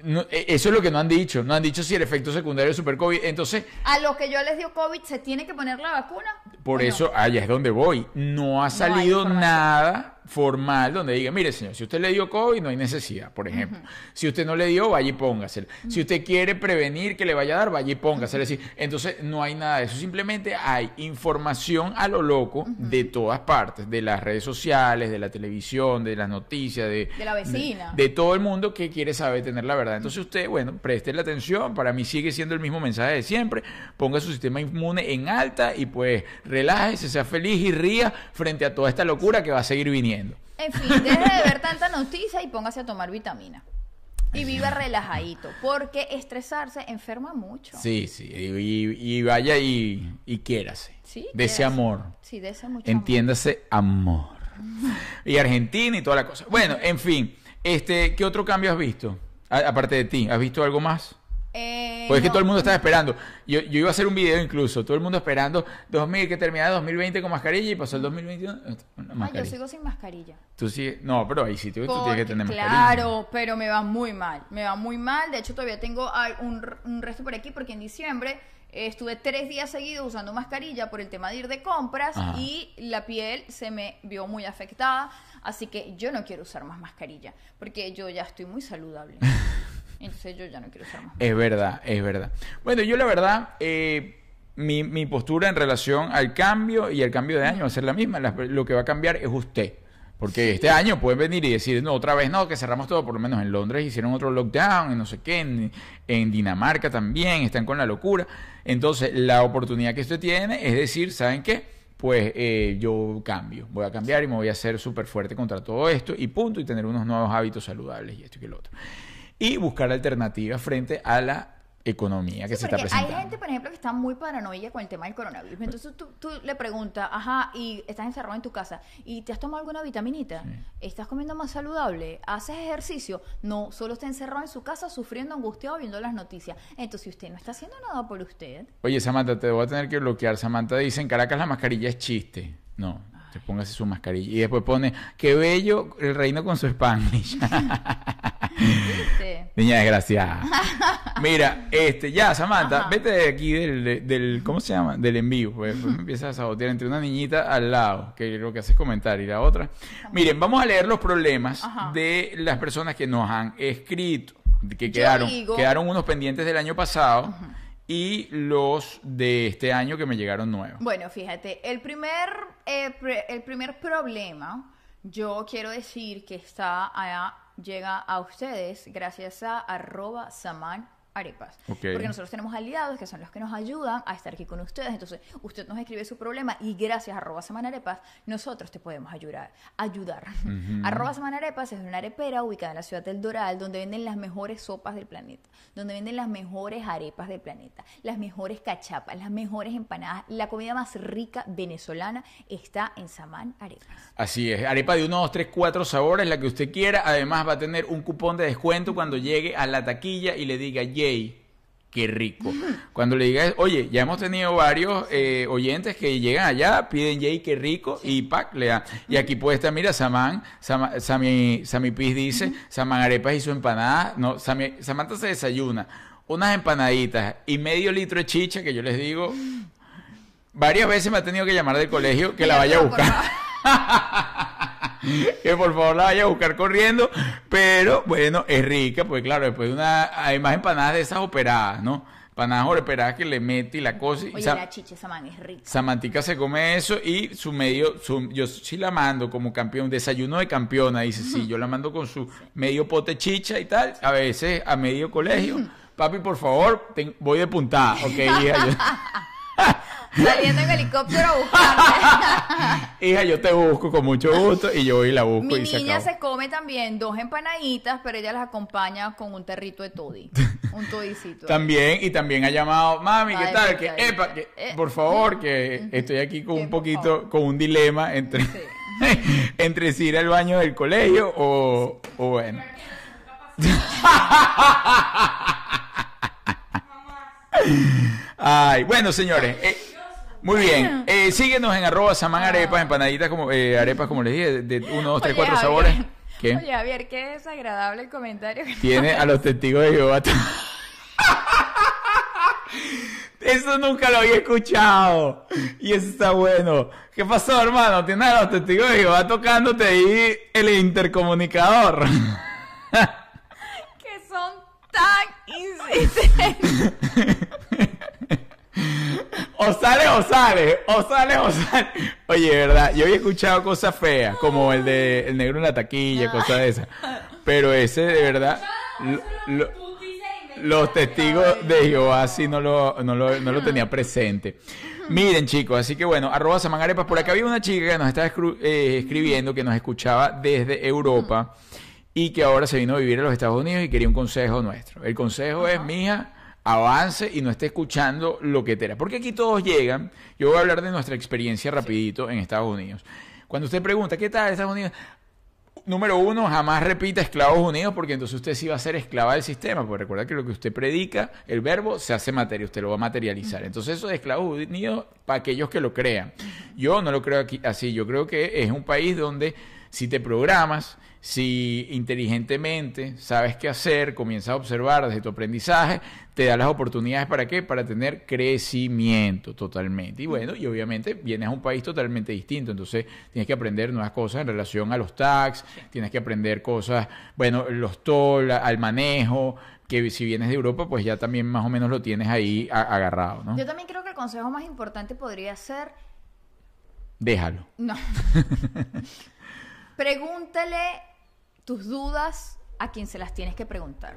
No, eh, eso es lo que no han dicho. No han dicho si el efecto secundario es super COVID. Entonces, A los que yo les dio COVID, ¿se tiene que poner la vacuna? Por eso, allá es donde voy. No ha salido nada formal donde diga, mire señor, si usted le dio COVID no hay necesidad, por ejemplo. Si usted no le dio, vaya y póngasela. Si usted quiere prevenir que le vaya a dar, vaya y póngasela. Es decir, entonces no hay nada de eso. Simplemente hay información a lo loco de todas partes, de las redes sociales, de la televisión, de las noticias, de, De la vecina. de, de todo el mundo que quiere saber tener la verdad. Entonces usted, bueno, preste la atención. Para mí sigue siendo el mismo mensaje de siempre. Ponga su sistema inmune en alta y pues relájese, sea feliz y ría frente a toda esta locura que va a seguir viniendo. En fin, deje de ver tanta noticia y póngase a tomar vitamina. Y vive relajadito, porque estresarse enferma mucho. Sí, sí. Y, vaya y, y quiérase. Sí, De ese amor. Sí, de ese mucho Entiéndase amor. Y Argentina y toda la cosa. Bueno, en fin. Este, ¿Qué otro cambio has visto? A- aparte de ti, ¿has visto algo más? Eh, Pues es que todo el mundo estaba esperando. Yo, yo iba a hacer un video incluso. Todo el mundo esperando 2000, que terminara 2020 con mascarilla y pasó el 2021. eh, Una Ah, mascarilla. yo sigo sin mascarilla. Tú sí. No, pero sitios que tú Porque, tienes que tener mascarilla. claro, pero me va muy mal. Me va muy mal. De hecho, todavía tengo un, r- un resto por aquí porque en diciembre eh, estuve tres días seguidos usando mascarilla por el tema de ir de compras Ajá. y la piel se me vio muy afectada. Así que yo no quiero usar más mascarilla porque yo ya estoy muy saludable. Entonces yo ya no quiero usar más Es verdad, es verdad. Bueno, yo la verdad, eh, mi, mi postura en relación al cambio y al cambio de año va a ser la misma. La- lo que va a cambiar es usted. Porque este año pueden venir y decir, no, otra vez no, que cerramos todo, por lo menos en Londres hicieron otro lockdown, en no sé qué, en, en Dinamarca también, están con la locura. Entonces, la oportunidad que usted tiene es decir, ¿saben qué? Pues eh, yo cambio, voy a cambiar y me voy a hacer súper fuerte contra todo esto y punto, y tener unos nuevos hábitos saludables y esto y que lo otro. Y buscar alternativas frente a la economía que Sí, se está presentando. Hay gente, por ejemplo, que está muy paranoia con el tema del coronavirus. Entonces tú, tú le preguntas, ajá, y estás encerrado en tu casa, ¿y te has tomado alguna vitaminita? ¿Estás comiendo más saludable? ¿Haces ejercicio? No, solo está encerrado en su casa sufriendo, angustiado, viendo las noticias. Entonces, si usted no está haciendo nada por usted, Oye, Samantha, te voy a tener que bloquear. Samantha dice, en Caracas la mascarilla es chiste. No, te póngase su mascarilla. Y después pone, qué bello el reino con su Spanish. ¿viste? Niña desgraciada. Mira, este, ya, Samantha, Ajá. vete de aquí del, del, ¿cómo se llama? Del envío. Pues después me empiezas a sabotear entre una niñita al lado, que lo que hace es comentar, y la otra. Miren, vamos a leer los problemas Ajá. de las personas que nos han escrito, que quedaron, digo- quedaron unos pendientes del año pasado y los de este año que me llegaron nuevos. Bueno, fíjate, el primer, eh, el primer problema, yo quiero decir que está allá, llega a ustedes gracias a arroba saman arepas. Porque nosotros tenemos aliados que son los que nos ayudan a estar aquí con ustedes. Entonces, usted nos escribe su problema y gracias a arroba samanarepas, nosotros te podemos ayudar. ayudar. Arroba samanarepas es una arepera ubicada en la ciudad del Doral, donde venden las mejores sopas del planeta, donde venden las mejores arepas del planeta, las mejores cachapas, las mejores empanadas. La comida más rica venezolana está en Samán Arepas. Así es, arepa de uno, dos, tres, cuatro sabores, la que usted quiera. Además va a tener un cupón de descuento cuando llegue a la taquilla y le diga, qué rico. Cuando le diga, oye, ya hemos tenido varios eh, oyentes que llegan allá, piden yay, qué rico, y pack, le da. Y aquí puede estar, mira, Samán, Sama- Sami, Sami Piz dice, Samán Arepas y su empanada. No, Sami- Samantha se desayuna unas empanaditas y medio litro de chicha, que yo les digo, varias veces me ha tenido que llamar del colegio que la vaya a buscar. que por favor la vaya a buscar corriendo, pero bueno, es rica, pues claro, después de una, hay más empanadas de esas operadas, ¿no? Panadas oreperadas que le mete y la cosa. y Oye, Sa- la chicha esa man es rica. Samantica se come eso y su medio, su- yo sí la mando como campeón, desayuno de campeona, dice, sí, yo la mando con su medio pote chicha y tal, a veces a medio colegio. Papi, por favor, voy de puntada, ok, hija, yo, Saliendo en helicóptero a buscarme. hija, yo te busco con mucho gusto y yo voy y la busco Mi y niña se come también dos empanaditas, pero ella las acompaña con un territo de toddy. Un todicito. También, y también ha llamado, mami, ¿qué tal? Que, tal. epa, que, Eh. por favor, que estoy aquí con un poquito, con un dilema entre, entre si ir al baño del colegio o, o bueno. Ay, bueno, señores. eh, muy bien. Eh, síguenos en arroba saman arepas, empanaditas como, eh, arepas como les dije, de 1, 2, 3, Oye, 4 Javier. sabores. ¿Qué? Oye, Javier, qué desagradable el comentario. que- Tiene a los testigos de Jehová. Eso nunca lo había escuchado. Y eso está bueno. ¿Qué pasó, hermano? Tienes a los testigos de Jehová tocándote ahí el intercomunicador. que son tan. O sale o sale, o sale o sale. Oye, verdad, yo había escuchado cosas feas, como el de el negro en la taquilla, cosas de esas. Pero ese de verdad, lo- lo- los testigos de Jehová sí no lo, no lo, no lo tenía presente. Miren, chicos, así que bueno, arroba Samanarepas. Por acá había una chica que nos estaba eh, escribiendo, que nos escuchaba desde Europa y que ahora se vino a vivir a los Estados Unidos y quería un consejo nuestro. El consejo es, mija, avance y no esté escuchando lo que te era. Porque aquí todos llegan. Yo voy a hablar de nuestra experiencia rapidito en Estados Unidos. Cuando usted pregunta, ¿qué tal Estados Unidos? Número uno, jamás repita esclavos unidos porque entonces usted sí va a ser esclava del sistema. Porque recuerda que lo que usted predica, el verbo, se hace materia, usted lo va a materializar. Entonces eso de esclavos unidos para aquellos que lo crean. Yo no lo creo aquí así. Yo creo que es un país donde si te programas, si inteligentemente sabes qué hacer, comienzas a observar desde tu aprendizaje, te da las oportunidades para qué? Para tener crecimiento totalmente. Y bueno, y obviamente vienes a un país totalmente distinto, entonces tienes que aprender nuevas cosas en relación a los tax, tienes que aprender cosas, bueno, los toll, al manejo, que si vienes de Europa, pues ya también más o menos lo tienes ahí agarrado, ¿no? Yo también creo que el consejo más importante podría ser Déjalo. No. Pregúntale tus dudas a quien se las tienes que preguntar.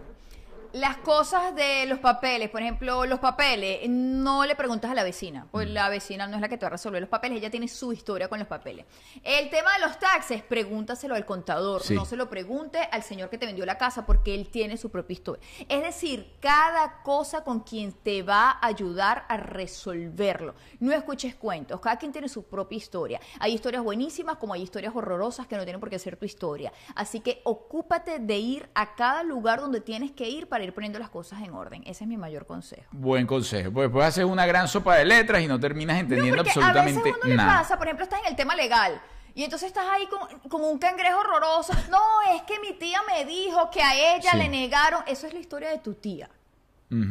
Las cosas de los papeles, por ejemplo, los papeles, no le preguntas a la vecina, pues la vecina no es la que te va a resolver los papeles, ella tiene su historia con los papeles. El tema de los taxes, pregúntaselo al contador, Sí. no se lo pregunte al señor que te vendió la casa porque él tiene su propia historia. Es decir, cada cosa con quien te va a ayudar a resolverlo. No escuches cuentos, cada quien tiene su propia historia. Hay historias buenísimas como hay historias horrorosas que no tienen por qué ser tu historia. Así que ocúpate de ir a cada lugar donde tienes que ir para ir poniendo las cosas en orden. Ese es mi mayor consejo. Buen consejo. Pues después haces una gran sopa de letras y no terminas entendiendo porque absolutamente a veces uno le nada. pasa, por ejemplo, estás en el tema legal. Y entonces estás ahí con, como un cangrejo horroroso. No, es que mi tía me dijo que a ella Sí. le negaron. Eso es la historia de tu tía.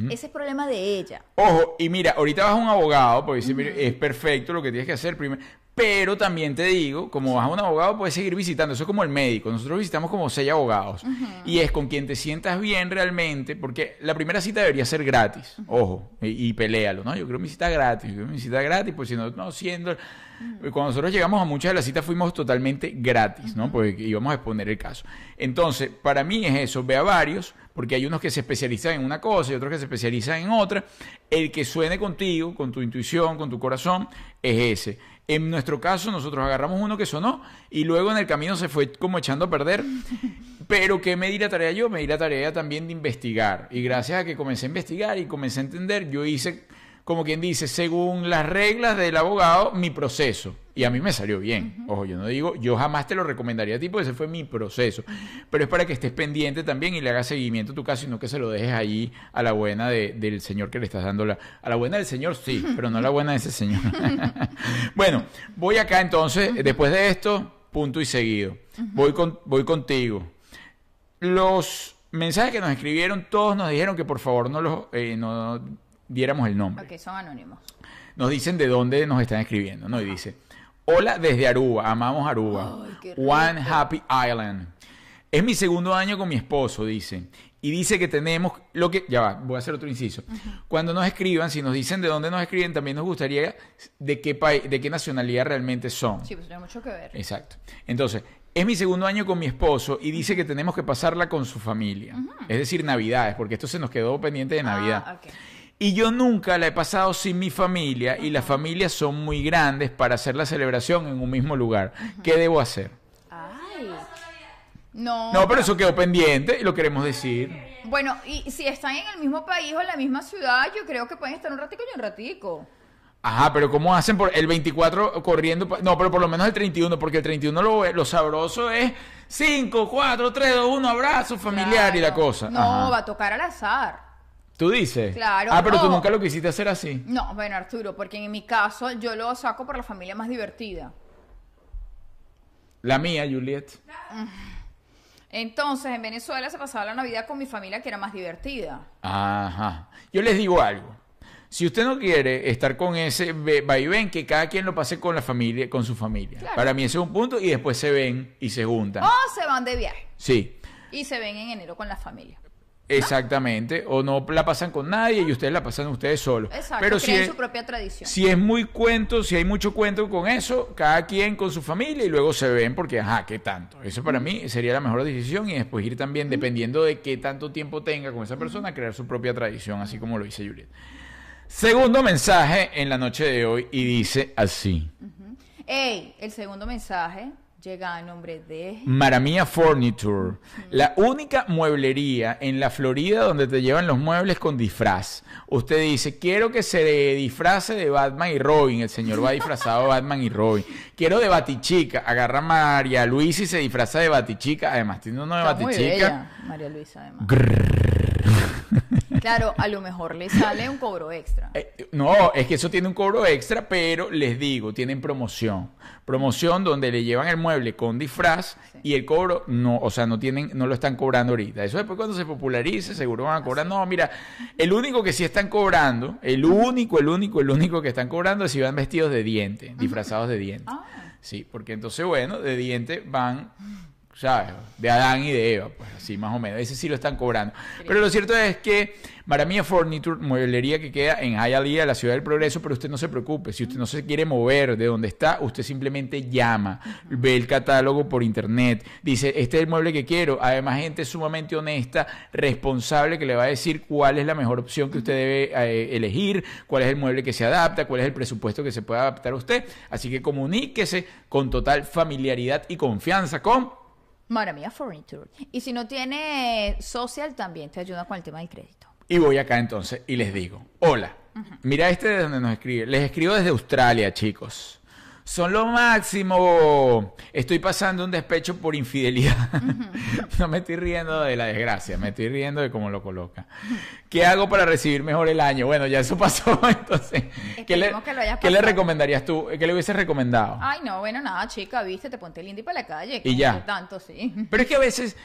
Ese es el problema de ella. Ojo, y mira, ahorita vas a un abogado, porque dice, es perfecto lo que tienes que hacer primero. Pero también te digo, como vas a un abogado, puedes seguir visitando. Eso es como el médico. Nosotros visitamos como seis abogados. Y es con quien te sientas bien realmente, porque la primera cita debería ser gratis. Ojo, y, y peléalo, ¿no? Yo quiero mi cita gratis, yo quiero mi cita gratis, pues si no, no siendo. Cuando nosotros llegamos a muchas de las citas fuimos totalmente gratis, ¿no? Porque íbamos a exponer el caso. Entonces, para mí es eso, ve a varios, porque hay unos que se especializan en una cosa y otros que se especializan en otra. El que suene contigo, con tu intuición, con tu corazón, es ese. En nuestro caso, nosotros agarramos uno que sonó y luego en el camino se fue como echando a perder. Pero ¿qué me di la tarea yo? Me di la tarea también de investigar. Y gracias a que comencé a investigar y comencé a entender, yo hice, como quien dice, según las reglas del abogado, mi proceso. Y a mí me salió bien. Ojo, yo no digo, yo jamás te lo recomendaría a ti porque ese fue mi proceso. Pero es para que estés pendiente también y le hagas seguimiento a tu caso y no que se lo dejes ahí a la buena de- del señor que le estás dando la... A la buena del señor sí, pero no a la buena de ese señor. bueno, voy acá entonces, después de esto, punto y seguido. Voy, con, voy contigo. Los mensajes que nos escribieron, todos nos dijeron que por favor no los eh, no diéramos el nombre. Ok, son anónimos. Nos dicen de dónde nos están escribiendo, ¿no? Y dice, hola desde Aruba, amamos Aruba. Ay, One. Happy Island. Es mi segundo año con mi esposo, dice. y dice que tenemos lo que... Ya va, voy a hacer otro inciso. Cuando nos escriban, si nos dicen de dónde nos escriben, también nos gustaría de qué, país, de qué nacionalidad realmente son. Sí, pues tiene mucho que ver. Exacto. Entonces, es mi segundo año con mi esposo y dice que tenemos que pasarla con su familia. Es decir, Navidades, porque esto se nos quedó pendiente de Navidad. Ah, ok. Y yo nunca la he pasado sin mi familia y las familias son muy grandes para hacer la celebración en un mismo lugar. ¿Qué debo hacer? Ay. No. No, pero eso quedó pendiente y lo queremos decir. Bueno, y si están en el mismo país o en la misma ciudad, yo creo que pueden estar un ratico y un ratico. Ajá, pero ¿cómo hacen por el 24 corriendo? No, pero por lo menos el 31, porque el 31 lo, lo sabroso es 5, 4, 3, 2, 1, abrazo familiar y la cosa. No, Ajá. va a tocar al azar. ¿Tú dices? Claro, Ah, pero tú no. nunca lo quisiste hacer así. No, bueno, Arturo, porque en mi caso yo lo saco por la familia más divertida. La mía, Juliet. Entonces, en Venezuela se pasaba la Navidad con mi familia que era más divertida. Ajá. Yo les digo algo. Si usted no quiere estar con ese vaivén, que cada quien lo pase con la familia, con su familia. Claro. Para mí ese es un punto y después se ven y se juntan. O se van de viaje Sí, y se ven en enero con la familia. Exactamente. O no la pasan con nadie y ustedes la pasan ustedes solos. Exacto, Pero si es, su propia tradición. si es muy cuento, si hay mucho cuento con eso, cada quien con su familia y luego se ven porque, ajá, ¿qué tanto? Eso para mí sería la mejor decisión y después ir también, dependiendo de qué tanto tiempo tenga con esa persona, crear su propia tradición, así como lo dice Juliet. Segundo mensaje en la noche de hoy y dice así. Ey, el segundo mensaje llega a nombre de... Maramia Furniture, la única mueblería en la Florida donde te llevan los muebles con disfraz. Usted dice, quiero que se disfrace de Batman y Robin. El señor va disfrazado de Batman y Robin. Quiero de Batichica. Agarra a María Luisa y se disfraza de Batichica. Además, tiene uno de Está muy Batichica. bella, María Luisa, además. Claro, a lo mejor le sale un cobro extra. Eh, no, es que eso tiene un cobro extra, pero les digo, tienen promoción. Promoción donde le llevan el mueble con disfraz Sí. y el cobro no, o sea, no tienen, no lo están cobrando ahorita. Eso después cuando se popularice, seguro van a cobrar. No, mira, el único que sí están cobrando, el único, el único, el único que están cobrando es si van vestidos de diente, disfrazados de diente. Ah. Sí, porque entonces, bueno, de diente van, ¿sabes? De Adán y de Eva, pues así más o menos. Ese sí lo están cobrando. Pero lo cierto es que Maramia Furniture, mueblería que queda en Hialeah, la ciudad del progreso, pero usted no se preocupe. Si usted no se quiere mover de donde está, usted simplemente llama, ve el catálogo por internet, dice, este es el mueble que quiero. Además, gente sumamente honesta, responsable, que le va a decir cuál es la mejor opción que usted debe eh, elegir, cuál es el mueble que se adapta, cuál es el presupuesto que se puede adaptar a usted. Así que comuníquese con total familiaridad y confianza con Maravilla Furniture. Y si no tiene social, también te ayuda con el tema del crédito. Y voy acá entonces y les digo, hola, mira este de donde nos escribe. Les escribo desde Australia, chicos. Son lo máximo. Estoy pasando un despecho por infidelidad. no me estoy riendo de la desgracia, me estoy riendo de cómo lo coloca. ¿Qué hago para recibir mejor el año? Bueno, ya eso pasó, entonces. ¿Qué le, que lo qué le recomendarías tú? ¿Qué le hubieses recomendado? Ay, no, bueno, nada, chica, viste, te ponte linda y para la calle. Y ya. Tanto, sí. Pero es que a veces,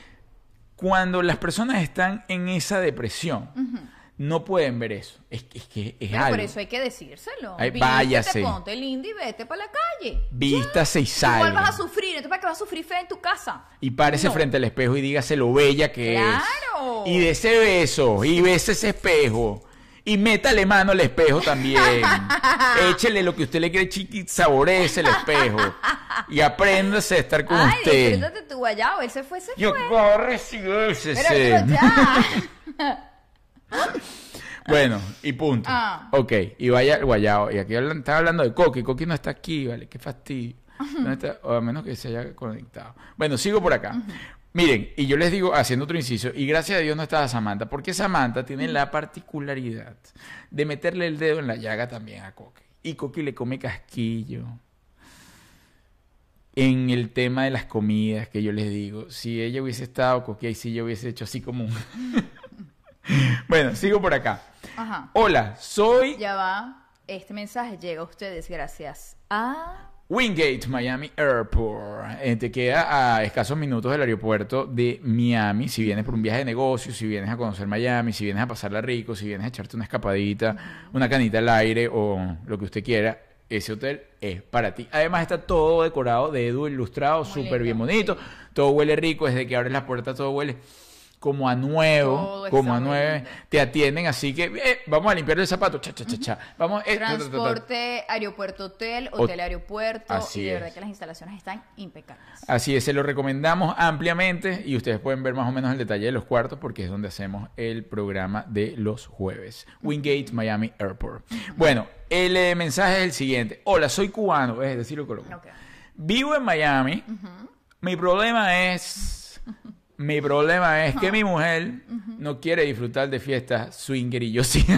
cuando las personas están en esa depresión, no pueden ver eso. Es, que- es que es Pero algo. por eso hay que decírselo. Ay, Vístete, váyase. ponte linda y vete para la calle. Vístase y Igual vas a sufrir, entonces ¿para qué vas a sufrir fea en tu casa? Y párese No. frente al espejo y dígase lo bella que ¡Claro! es. Y de ese beso, y bese ese espejo. Y métale mano al espejo también. Échele lo que usted le quiere chiqui, saboreese el espejo. Y apréndase a estar con Ay, usted. disfrútate tu guayabo, él se fue, se Yo fue. corre si ese. Pero ya. Bueno, y punto. Ah. Ok, y vaya al guayao. Y aquí hablan- estaba hablando de Coqui. Coqui no está aquí, ¿vale? Qué fastidio. O a menos que se haya conectado. Bueno, sigo por acá. Miren, y yo les digo, haciendo otro inciso, y gracias a Dios no estaba Samantha, porque Samantha tiene la particularidad de meterle el dedo en la llaga también a Coqui. Y Coqui le come casquillo. En el tema de las comidas que yo les digo, si ella hubiese estado Coqui, ahí sí yo hubiese hecho así como un... bueno, sigo por acá. Ajá. Hola, soy Ya va. Este mensaje llega a ustedes gracias a... Wingate Miami Airport. Eh, te queda a escasos minutos del aeropuerto de Miami. Si vienes por un viaje de negocio, si vienes a conocer Miami, si vienes a pasarla rico, si vienes a echarte una escapadita, una canita al aire o lo que usted quiera, ese hotel es para ti. Además está todo decorado de Edu ilustrado, súper bien bonito. sí. Todo huele rico, desde que abres la puerta todo huele como a nuevo, Todo como a nueve, te atienden así que eh, vamos a limpiar el zapato, cha, cha, cha, cha. Vamos, eh. Transporte, aeropuerto, hotel, hotel, aeropuerto. Así y de verdad es. que las instalaciones están impecables. Así es, se lo recomendamos ampliamente y ustedes pueden ver más o menos el detalle de los cuartos porque es donde hacemos el programa de los jueves. Wingate Miami Airport. Bueno, el eh, mensaje es el siguiente. Hola, soy cubano, es decir, lo coloco. Vivo en Miami. Mi problema es... Mi problema es que mi mujer no quiere disfrutar de fiestas swinger y yo sí.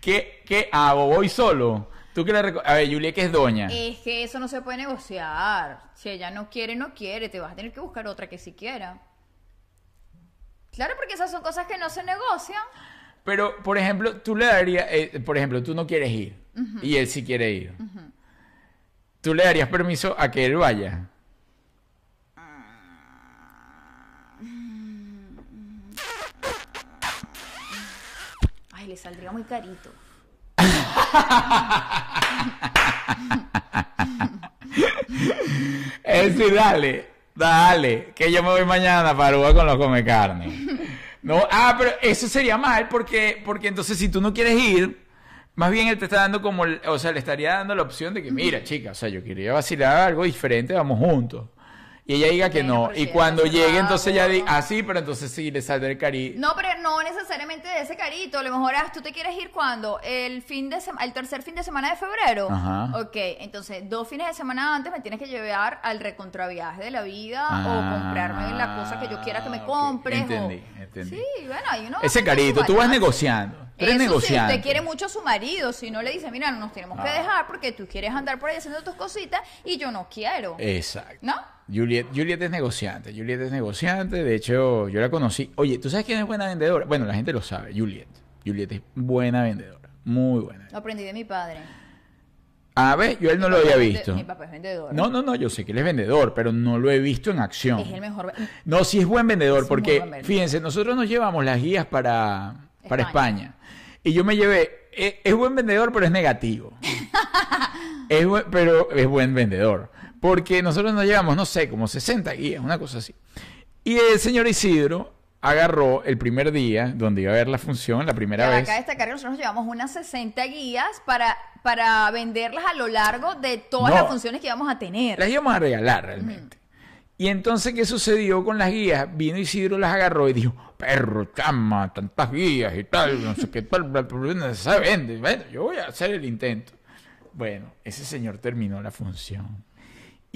¿Qué, ¿Qué hago? ¿Voy solo? ¿Tú qué le A ver, Julia, que es doña. Es que eso no se puede negociar. Si ella no quiere, no quiere. Te vas a tener que buscar otra que sí quiera. Claro, porque esas son cosas que no se negocian. Pero, por ejemplo, tú le darías, eh, por ejemplo, tú no quieres ir y él sí quiere ir. ¿Tú le darías permiso a que él vaya? Saldría muy carito. Es decir, dale, dale, que yo me voy mañana para Aruba con los come carne. No, ah, pero eso sería mal porque, porque entonces si tú no quieres ir, más bien él te está dando como, o sea, le estaría dando la opción de que, mira, chica, o sea, yo quería vacilar algo diferente, vamos juntos. Y ella diga que no. Y cuando ella llegue, entonces ya diga, gordo. ah, sí, pero entonces sí le saldrá el cari. No, pero no necesariamente de ese carito. A lo mejor ah, tú te quieres ir cuando el fin de el tercer fin de semana de febrero. Ajá. Ok, entonces dos fines de semana antes me tienes que llevar al recontraviaje de la vida Ah, o comprarme la cosa que yo quiera que me compres. Entendí, entendí. Sí, bueno, ahí uno. Ese carito, tú vas negociando. Eres Eso negociante. Si usted quiere mucho a su marido, si no le dice, mira, nos tenemos que Ah. dejar porque tú quieres andar por ahí haciendo tus cositas y yo no quiero. Exacto. ¿No? Juliet, Juliet es negociante. Juliet es negociante. De hecho, yo la conocí. Oye, ¿tú sabes quién es buena vendedora? Bueno, la gente lo sabe. Juliet. Juliet es buena vendedora. Muy buena. Lo aprendí de mi padre. A ver, yo él no Mi lo había es visto. Mi papá es vendedor. No, no, no. Yo sé que él es vendedor, pero no lo he visto en acción. Es el mejor. No, sí es buen vendedor, Sí, porque buen vendedor. fíjense, nosotros nos llevamos las guías para, para España. Y yo me llevé, es, es buen vendedor, pero es negativo. es pero es buen vendedor. Porque nosotros nos llevamos, no sé, como 60 guías, una cosa así. Y el señor Isidro agarró el primer día, donde iba a ver la función, la primera vez. acá destacar que nosotros nos llevamos unas 60 guías para, para venderlas a lo largo de todas No. las funciones que íbamos a tener. Las íbamos a regalar realmente. Y entonces, ¿qué sucedió con las guías? Vino Isidro, las agarró y dijo, perro, chama, tantas guías y tal, no sé qué tal, se vende. Bueno, yo voy a hacer el intento. Bueno, ese señor terminó la función.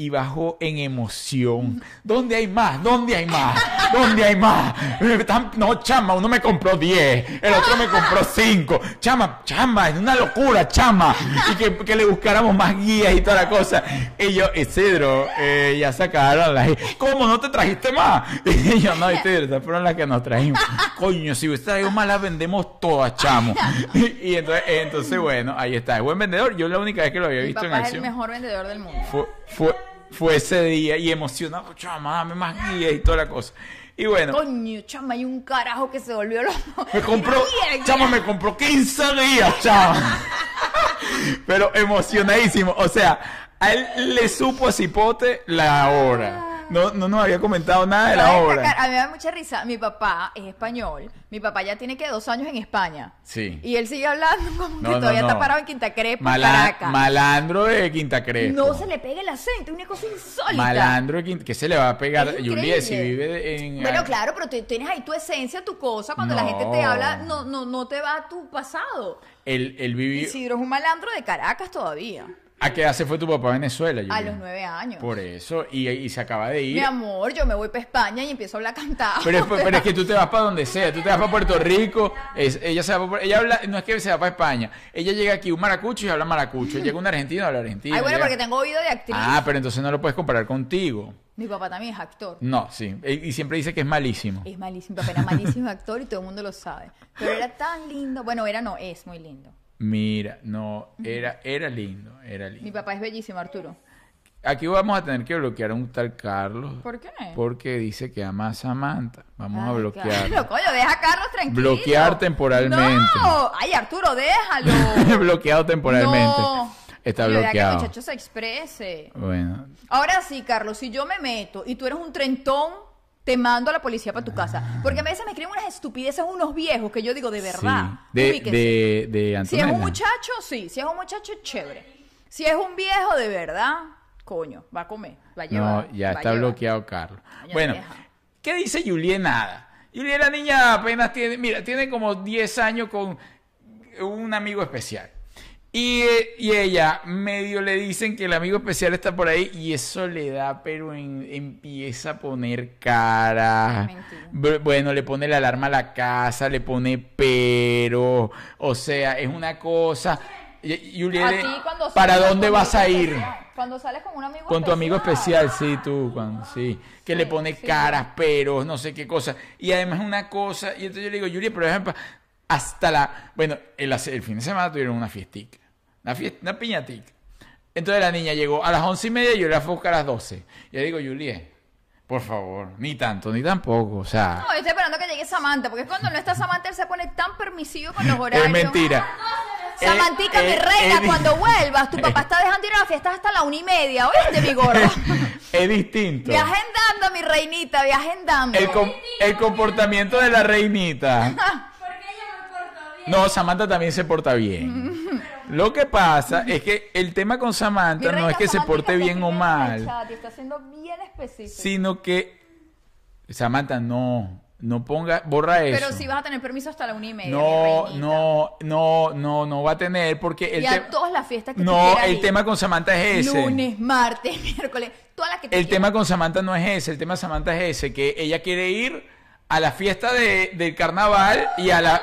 Y bajó en emoción. ¿Dónde hay más? ¿Dónde hay más? ¿Dónde hay más? Eh, No, chama, uno me compró 10, el otro me compró 5. Chama, chama, es una locura, chama. Y que, que le buscáramos más guías y toda la cosa. Y yo, Isidro, eh, ya sacaron las. ¿Cómo no te trajiste más? Y yo, no, Isidro, estas fueron las que nos trajimos. Coño, si hubiese traído más, las vendemos todas, chamo. Y, y entonces, entonces, bueno, ahí está. Es buen vendedor. Yo la única vez que lo había Mi visto en papá es el acción mejor vendedor del mundo. fue, fue, fue ese día y emocionado, chama, dame más guías y toda la cosa. Y bueno, Coño, chama, hay un carajo que se volvió loco. me compró, Guía, guía. chama, me compró 15 guías, chama. Pero emocionadísimo, o sea, a él le supo a Cipote la hora. No, no nos había comentado nada de la obra. destacar, A mí me da mucha risa. Mi papá es español. Mi papá ya tiene que dos años en España. Sí. Y él sigue hablando como No, que todavía no. está parado en Quinta Crepa, Mala- Caracas. malandro de Quinta Crespo. No se le pega el acento, es una cosa insólita. Malandro de Quinta... ¿Qué se le va a pegar? Juliet, si vive en... Bueno, claro, pero te- tienes ahí tu esencia, tu cosa. Cuando la gente te habla, no, no, no te va a tu pasado. Él, él vivió... Isidro es un malandro de Caracas todavía. ¿A qué se fue tu papá a Venezuela? A los nueve años. Por eso, y, y se acaba de ir. Mi amor, yo me voy para España y empiezo a hablar cantado. Pero es, pero es que tú te vas para donde sea, tú te vas para Puerto Rico, es- ella se va pa- ella habla, no es que se va para España, ella llega aquí un maracucho y habla maracucho, llega un argentino y habla argentino. Ay, bueno, llega- porque tengo oído de actriz. Ah, pero entonces no lo puedes comparar contigo. Mi papá también es actor. No, sí, y y siempre dice que es malísimo. Es malísimo, mi papá era malísimo actor y todo el mundo lo sabe. Pero era tan lindo. Bueno, era no, es muy lindo. Mira, no, era, era lindo, era Mi lindo. papá es bellísimo, Arturo. Aquí vamos a tener que bloquear a un tal Carlos. ¿Por qué? Porque dice que ama a Samantha. Vamos a bloquear. Carlos, coño, deja a Carlos tranquilo. Bloquear temporalmente. No, ay, Arturo, déjalo. bloqueado temporalmente. No. Está deja que el bloqueado. muchacho se exprese. Bueno, Ahora sí, Carlos, si yo me meto y tú eres un trentón, te mando a la policía para tu casa. Porque a veces me escriben unas estupideces unos viejos que yo digo, de verdad. Sí. De, de, Si es un muchacho, sí. Si es un muchacho, chévere. Si es un viejo, de verdad, coño, va a comer, va a llevar. No, ya está bloqueado Carlos. Doña Bueno, vieja. ¿qué dice. Juliet, la niña apenas tiene, mira, tiene como 10 años con un amigo especial. Y, y ella medio le dicen que el amigo especial está por ahí y eso le da, pero en- empieza a poner cara. Mentira. Bueno, le pone la alarma a la casa, le pone pero. O sea, es una cosa. Juliet, ¿para dónde vas a ir? especial, Cuando sales con un amigo Con tu amigo especial, sí, tú, cuando, sí. Que le pone sí. caras, peros, no sé qué cosa. Y además una cosa, y entonces yo le digo, Julia, por ejemplo, hasta la... Bueno, el, el fin de semana tuvieron una fiestica, una, fiesta, una piñatica. Entonces la niña llegó a las once y media y yo la fui a buscar a las doce. Y yo digo, Julia, por favor, ni tanto, ni tampoco, o sea... No, yo estoy esperando que llegue Samantha, porque cuando no está Samantha, él se pone tan permisivo con los horarios. es mentira. Samantica, Eh, mi eh, reina, eh, cuando vuelvas, tu papá está dejando ir a la fiesta hasta la una y media, ¿oíste, mi gorda? Es distinto. Viaja andando, mi reinita, viaja andando. El, com- el comportamiento de la reinita. Porque ella me portó bien. No, Samantha también se porta bien. Lo que pasa es que el tema con Samantha no es que se porte bien o mal, chat y está siendo bien específico. sino que Samantha no, no ponga, borra eso. Pero sí vas a tener permiso hasta la una y media. no, no, no, no, no va a tener porque el Y a todas las fiestas que no, el ir. tema con Samantha es ese. Lunes, martes, miércoles, todas las que tú El quieras. tema con Samantha no es ese, el tema de Samantha es ese, que ella quiere ir a la fiesta de, del carnaval y a la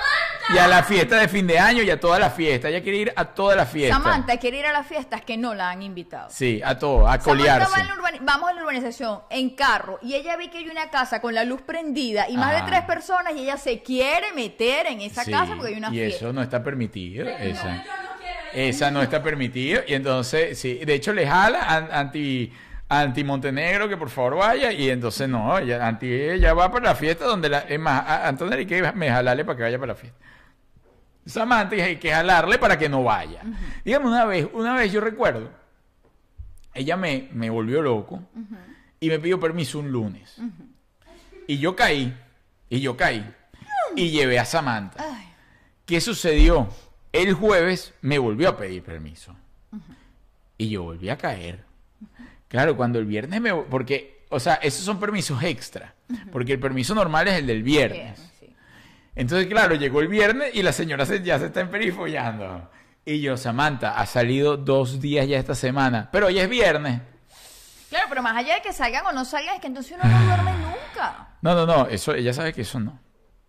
y a la fiesta de fin de año y a toda la fiesta. Ella quiere ir a toda la fiesta. Samantha quiere ir a las fiestas que no la han invitado. Sí, a todo, a Samantha colearse. va vamos a la urbanización en carro y ella ve que hay una casa con la luz prendida y más Ajá. de tres personas y ella se quiere meter en esa Sí, casa porque hay una y fiesta. eso no está permitido. Esa, Yo no quiero ir. esa no está permitido. Y entonces, sí, de hecho le jala an- anti anti Montenegro que por favor vaya y entonces no, ella, anti ella va para la fiesta donde la es más, a- Antonella hay que me jalarle para que vaya para la fiesta. Samantha hay que jalarle para que no vaya. Dígame una vez, una vez yo recuerdo, ella me, me volvió loco y me pidió permiso un lunes. Y yo caí, y yo caí, y llevé a Samantha. Ay, ¿Qué sucedió? El jueves me volvió a pedir permiso. Y yo volví a caer. Claro, cuando el viernes me... Porque, o sea, esos son permisos extra. Porque el permiso normal es el del viernes. sí. Entonces, claro, llegó el viernes y la señora se- ya se está emperifollando. Y yo, Samantha, ha salido dos días ya esta semana. Pero hoy es viernes. Claro, pero más allá de que salgan o no salgan, es que entonces uno no duerme nunca. No, no, no. Eso, ella sabe que eso no.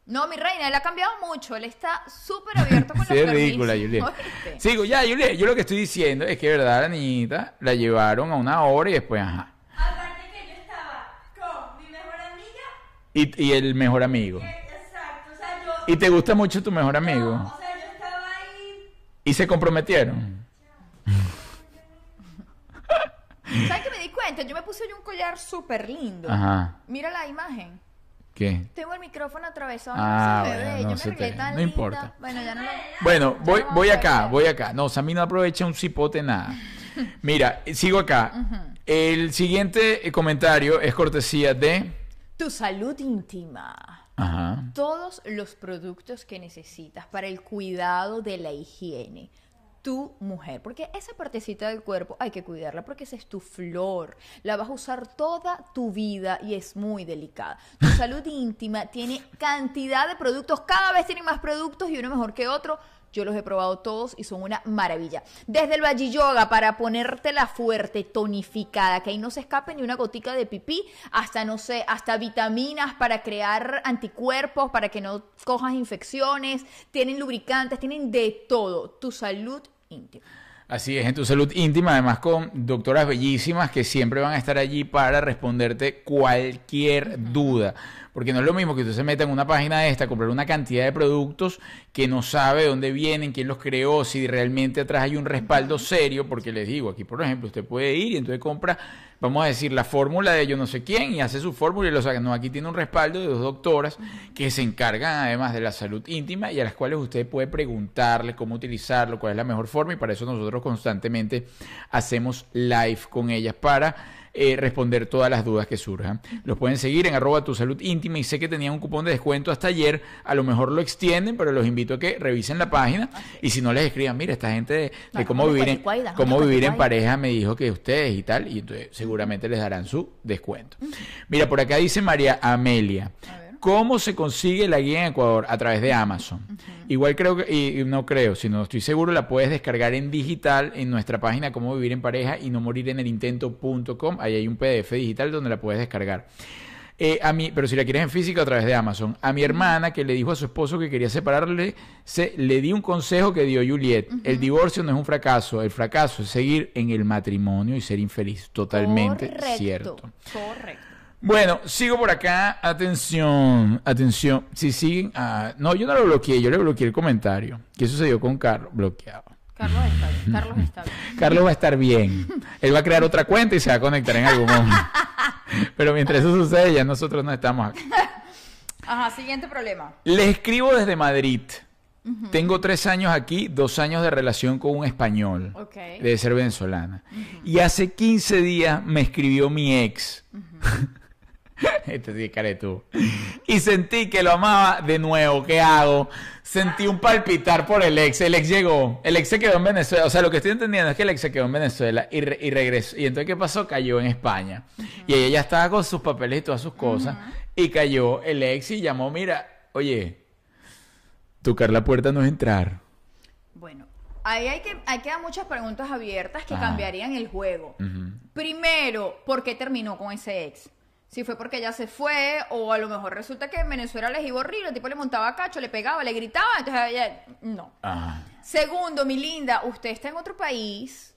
No, mi reina, él ha cambiado mucho. Él está súper abierto con Sí, los es ridícula, permisos, Juliet. ¿oíste? Sigo, ya, Juliet. Yo lo que estoy diciendo es que, verdad, la niñita la llevaron a una hora y después, ajá. Aparte que yo estaba con mi mejor amiga. Y, y el mejor amigo. eh, Exacto. O sea, yo. ¿Y te gusta mucho tu mejor amigo? O sea, yo estaba ahí. ¿Y se comprometieron? ¿Sabes qué me di cuenta? Yo me puse hoy un collar súper lindo. Ajá. Mira la imagen. ¿Qué? Tengo el micrófono atravesado. Ah, no bueno, no yo se me arreglé te- tan no linda. importa. Bueno, ya no lo... Bueno, voy, no voy acá, voy acá. No, Sammy no aprovecha un cipote, nada. Mira, sigo acá. El siguiente eh, comentario es cortesía de... Tu salud íntima. Ajá. Todos los productos que necesitas para el cuidado de la higiene. Tu mujer, porque esa partecita del cuerpo hay que cuidarla porque esa es tu flor. La vas a usar toda tu vida y es muy delicada. Tu salud íntima tiene cantidad de productos, cada vez tienen más productos y uno mejor que otro. Yo los he probado todos y son una maravilla. Desde el Valle Yoga para ponértela fuerte, tonificada, que ahí no se escape ni una gotica de pipí, hasta no sé, hasta vitaminas para crear anticuerpos, para que no cojas infecciones, tienen lubricantes, tienen de todo. Tu salud íntima. Así es, en tu salud íntima, además con doctoras bellísimas que siempre van a estar allí para responderte cualquier duda. Porque no es lo mismo que usted se meta en una página de esta, a comprar una cantidad de productos que no sabe de dónde vienen, quién los creó, si realmente atrás hay un respaldo serio, porque les digo, aquí por ejemplo, usted puede ir y entonces compra, vamos a decir, la fórmula de yo no sé quién y hace su fórmula y lo saca. No, aquí tiene un respaldo de dos doctoras que se encargan además de la salud íntima y a las cuales usted puede preguntarle cómo utilizarlo, cuál es la mejor forma y para eso nosotros constantemente hacemos live con ellas para eh, responder todas las dudas que surjan. Los pueden seguir en arroba tu salud íntima y sé que tenían un cupón de descuento hasta ayer, a lo mejor lo extienden, pero los invito a que revisen la página y si no les escriban, mira, esta gente de, de No, cómo no, vivir en, no, cómo vivir en pareja me dijo que ustedes y tal, y entonces seguramente les darán su descuento. Mira, por acá dice María Amelia. ¿Cómo se consigue la guía en Ecuador? A través de Amazon. Igual creo que, y y no creo, sino estoy seguro, la puedes descargar en digital en nuestra página Cómo vivir en pareja y no morir en el intento.com. Ahí hay un PDF digital donde la puedes descargar. Eh, a mí, pero si la quieres en físico a través de Amazon. A mi hermana que le dijo a su esposo que quería separarle, se, le di un consejo que dio Juliet. El divorcio no es un fracaso, el fracaso es seguir en el matrimonio y ser infeliz. Totalmente Correcto, cierto. Correcto. Bueno, sigo por acá. Atención, atención. Si siguen. ah, no, yo no lo bloqueé, yo le bloqueé el comentario. ¿Qué sucedió con Carlos? Bloqueado. Carlos está bien. Carlos está bien. Carlos va a estar bien. Él va a crear otra cuenta y se va a conectar en algún momento. Pero mientras eso sucede, ya nosotros no estamos aquí. Ajá, siguiente problema. Le escribo desde Madrid. Tengo tres años aquí, dos años de relación con un español. Ok. Debe ser venezolana. Y hace 15 días me escribió mi ex. este sí, care tú. Y sentí que lo amaba de nuevo. ¿Qué hago? Sentí un palpitar por el ex. El ex llegó. El ex se quedó en Venezuela. O sea, lo que estoy entendiendo es que el ex se quedó en Venezuela y, re- y regresó. Y entonces, ¿qué pasó? Cayó en España. Y ella ya estaba con sus papeles y todas sus cosas. Y cayó el ex y llamó, mira, oye, tocar la puerta no es entrar. Bueno, ahí hay que, hay que dar muchas preguntas abiertas que Ah. cambiarían el juego. Primero, ¿por qué terminó con ese ex? Si fue porque ella se fue, o a lo mejor resulta que en Venezuela les iba horrible, el tipo le montaba cacho, le pegaba, le gritaba, entonces ella, no. Ah. Segundo, mi linda, usted está en otro país,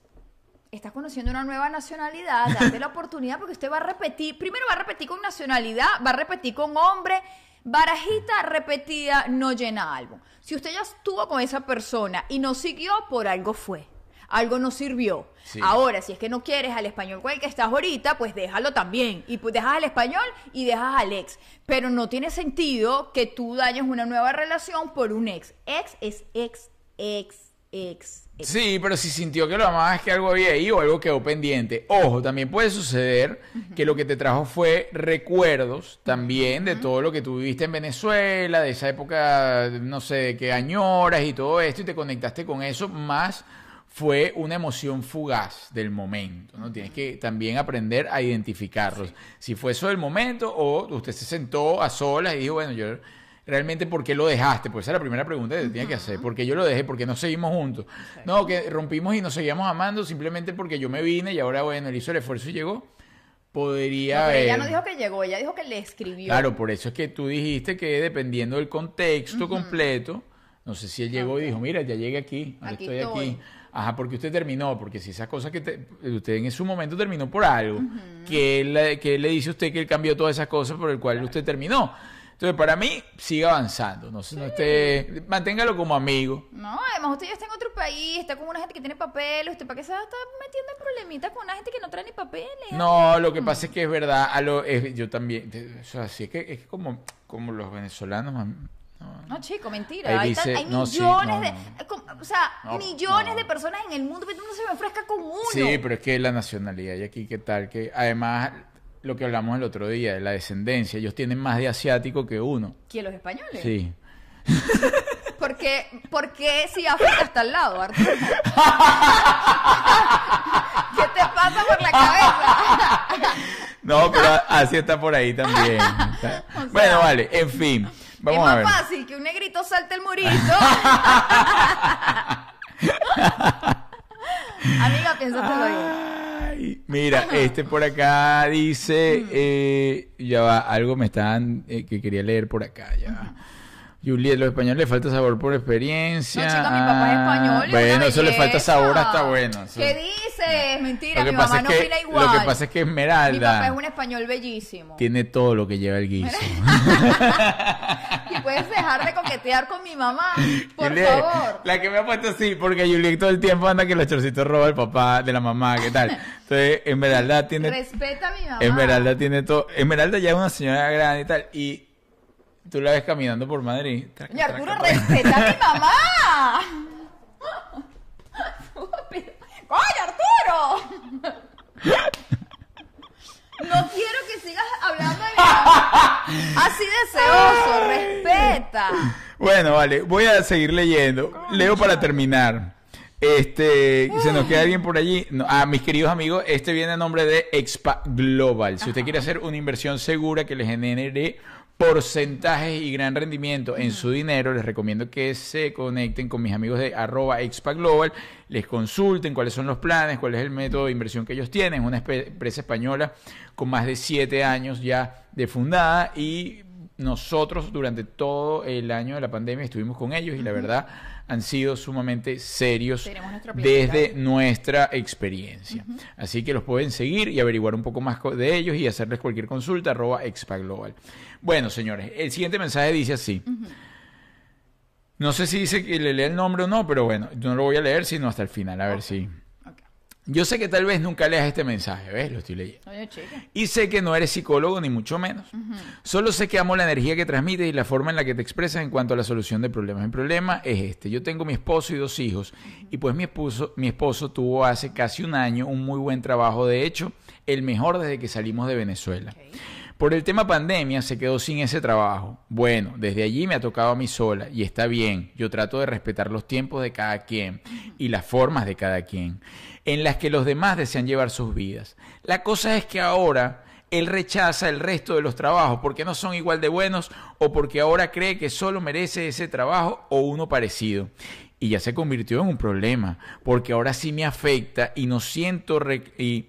está conociendo una nueva nacionalidad, date la oportunidad porque usted va a repetir, primero va a repetir con nacionalidad, va a repetir con hombre, barajita repetida no llena álbum. Si usted ya estuvo con esa persona y no siguió, por algo fue. Algo no sirvió. Sí. Ahora, si es que no quieres al español con el que estás ahorita, pues déjalo también. Y pues dejas al español y dejas al ex. Pero no tiene sentido que tú dañes una nueva relación por un ex. Ex es ex, ex, ex, ex. Sí, pero si sintió que lo amaba es que algo había ahí o algo quedó pendiente. Ojo, también puede suceder que lo que te trajo fue recuerdos también de todo lo que tú viviste en Venezuela, de esa época, no sé, de que añoras y todo esto y te conectaste con eso, más fue una emoción fugaz del momento, ¿no? Tienes que también aprender a identificarlos. Si fue eso del momento o usted se sentó a solas y dijo, bueno, yo realmente por qué lo dejaste, pues esa es la primera pregunta que te tenía que hacer, ¿por qué yo lo dejé? ¿Por qué no seguimos juntos? No, que rompimos y nos seguíamos amando simplemente porque yo me vine y ahora, bueno, él hizo el esfuerzo y llegó. Podría No, pero ella haber- no dijo que llegó, ella dijo que le escribió. Claro, por eso es que tú dijiste que dependiendo del contexto completo, no sé si él llegó y dijo, mira, ya llegué aquí, ahora Aquí estoy, estoy. aquí. Ajá, porque usted terminó, porque si esas cosas que te- usted en su momento terminó por algo, que, él, le- que le dice a usted que él cambió todas esas cosas por el cual usted terminó. Entonces, para mí, siga avanzando, no, sé, no esté, manténgalo como amigo. No, además usted ya está en otro país, está con una gente que tiene papeles, ¿usted para qué se va a estar metiendo en problemitas con una gente que no trae ni papeles? No, lo que pasa es que es verdad, a lo, es- yo también, o sea, sí, es que es que como, como los venezolanos, no, chico, mentira. Ahí Hay, tan- dice- hay no, sí, millones no, de. no. O sea, millones de personas en el mundo, pero uno se me ofrezca con uno. Sí, pero es que la nacionalidad y aquí qué tal que además lo que hablamos el otro día de la descendencia, ellos tienen más de asiático que uno. ¿Quién los españoles? Sí. Porque, porque si África está al lado, Arturo. ¿Qué te pasa por la cabeza? No, pero así está por ahí también. Está- O sea, bueno, vale, en fin. Vamos es a más ver. fácil que un negrito salte el murito. Amiga, piénsatelo bien. Ay, mira, este por acá dice, eh, ya va, algo me estaban eh, que quería leer por acá, ya. va. Juliet, los españoles le falta sabor por experiencia. No, chica, mi papá es español. es Bueno, eso le falta sabor, está bueno. eso. ¿Qué dices? Mentira, mi mamá es no que- opina igual. lo que pasa es que Esmeralda- Mi papá es un español bellísimo. Tiene todo lo que lleva el guiso. Y puedes dejar de coquetear con mi mamá, por Juliet, favor. La que me ha puesto así, porque Juliet todo el tiempo anda que los chorcitos roba el papá de la mamá, ¿qué tal? Entonces, Esmeralda tiene Respeta a mi mamá. Esmeralda tiene todo. Esmeralda ya es una señora grande y tal. Y tú la ves caminando por Madrid. Traca, Coño, Arturo, traca, respeta a mi mamá. ¡Coño, Arturo! No quiero que sigas hablando de mi mamá. Así deseoso, respeta. Bueno, vale, voy a seguir leyendo. Leo para terminar. Este, se nos queda alguien por allí. No, a mis queridos amigos, este viene a nombre de Expa Global. Si usted quiere hacer una inversión segura que le genere porcentajes y gran rendimiento en su dinero, les recomiendo que se conecten con mis amigos de arroba Global, les consulten cuáles son los planes, cuál es el método de inversión que ellos tienen. Una empresa española con más de siete años ya de fundada y nosotros durante todo el año de la pandemia estuvimos con ellos y la verdad han sido sumamente serios nuestra desde nuestra experiencia. Así que los pueden seguir y averiguar un poco más de ellos y hacerles cualquier consulta arroba Expa Global. Bueno, señores, el siguiente mensaje dice así. No sé si dice que le lea el nombre o no, pero bueno, yo no lo voy a leer sino hasta el final, a ver si... Yo sé que tal vez nunca leas este mensaje, ¿ves? Lo estoy leyendo. Oye. Y sé que no eres psicólogo ni mucho menos. Solo sé que amo la energía que transmites y la forma en la que te expresas en cuanto a la solución de problemas. Mi problema es este. Yo tengo mi esposo y dos hijos. Y pues mi esposo, mi esposo tuvo hace casi un año un muy buen trabajo. De hecho, el mejor desde que salimos de Venezuela. Por el tema pandemia se quedó sin ese trabajo. Bueno, desde allí me ha tocado a mí sola y está bien. Yo trato de respetar los tiempos de cada quien y las formas de cada quien, en las que los demás desean llevar sus vidas. La cosa es que ahora él rechaza el resto de los trabajos porque no son igual de buenos o porque ahora cree que solo merece ese trabajo o uno parecido. Y ya se convirtió en un problema, porque ahora sí me afecta y no siento y,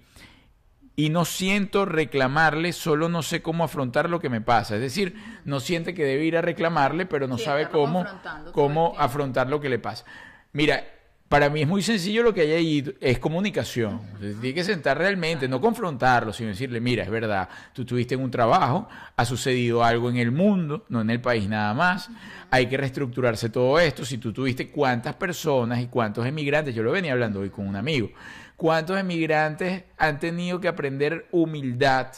y no siento reclamarle, solo no sé cómo afrontar lo que me pasa. Es decir, no siente que debe ir a reclamarle, pero no Sí, sabe cómo, cómo afrontar lo que le pasa. Mira, para mí es muy sencillo lo que hay ahí, es comunicación. Tiene que sentar realmente, no confrontarlo, sino decirle, mira, es verdad, tú tuviste en un trabajo, ha sucedido algo en el mundo, no en el país nada más, hay que reestructurarse todo esto. Si tú tuviste cuántas personas y cuántos emigrantes, yo lo venía hablando hoy con un amigo, cuántos emigrantes han tenido que aprender humildad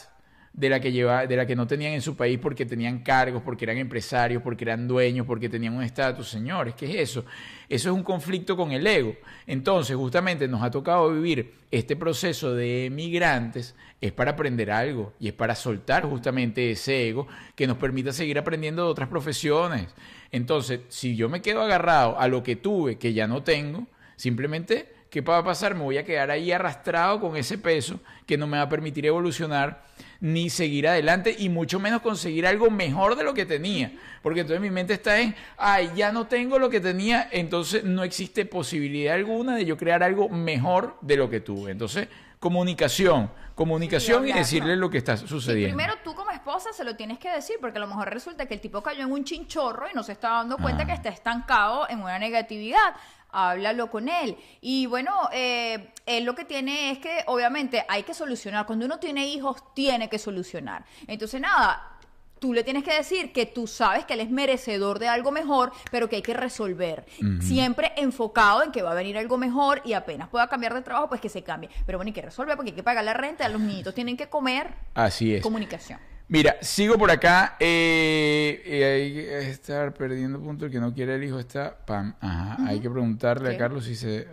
de la que lleva, de la que no tenían en su país porque tenían cargos, porque eran empresarios, porque eran dueños, porque tenían un estatus. Señores, ¿qué es eso? Eso es un conflicto con el ego. Entonces, justamente nos ha tocado vivir este proceso de migrantes, es para aprender algo y es para soltar justamente ese ego que nos permita seguir aprendiendo de otras profesiones. Entonces, si yo me quedo agarrado a lo que tuve, que ya no tengo, simplemente ¿qué va a pasar? Me voy a quedar ahí arrastrado con ese peso que no me va a permitir evolucionar ni seguir adelante y mucho menos conseguir algo mejor de lo que tenía. Porque entonces mi mente está en, ay, ya no tengo lo que tenía, entonces no existe posibilidad alguna de yo crear algo mejor de lo que tuve. Entonces, comunicación, comunicación y decirle lo que está sucediendo. primero tú como esposa se lo tienes que decir, porque a lo mejor resulta que el tipo cayó en un chinchorro y no se está dando cuenta Ah. que está estancado en una negatividad. Háblalo con él. Y bueno, eh, él lo que tiene es que obviamente hay que solucionar. Cuando uno tiene hijos, tiene que solucionar. Entonces, nada. Tú le tienes que decir que tú sabes que él es merecedor de algo mejor, pero que hay que resolver. Siempre enfocado en que va a venir algo mejor y apenas pueda cambiar de trabajo, pues que se cambie. Pero bueno, hay que resolver porque hay que pagar la renta, los niñitos tienen que comer. Así es. Comunicación. Mira, sigo por acá. Eh, eh, hay que estar perdiendo punto. El que no quiere el hijo está. Pam. Ajá. Hay que preguntarle ¿Qué? a Carlos si se.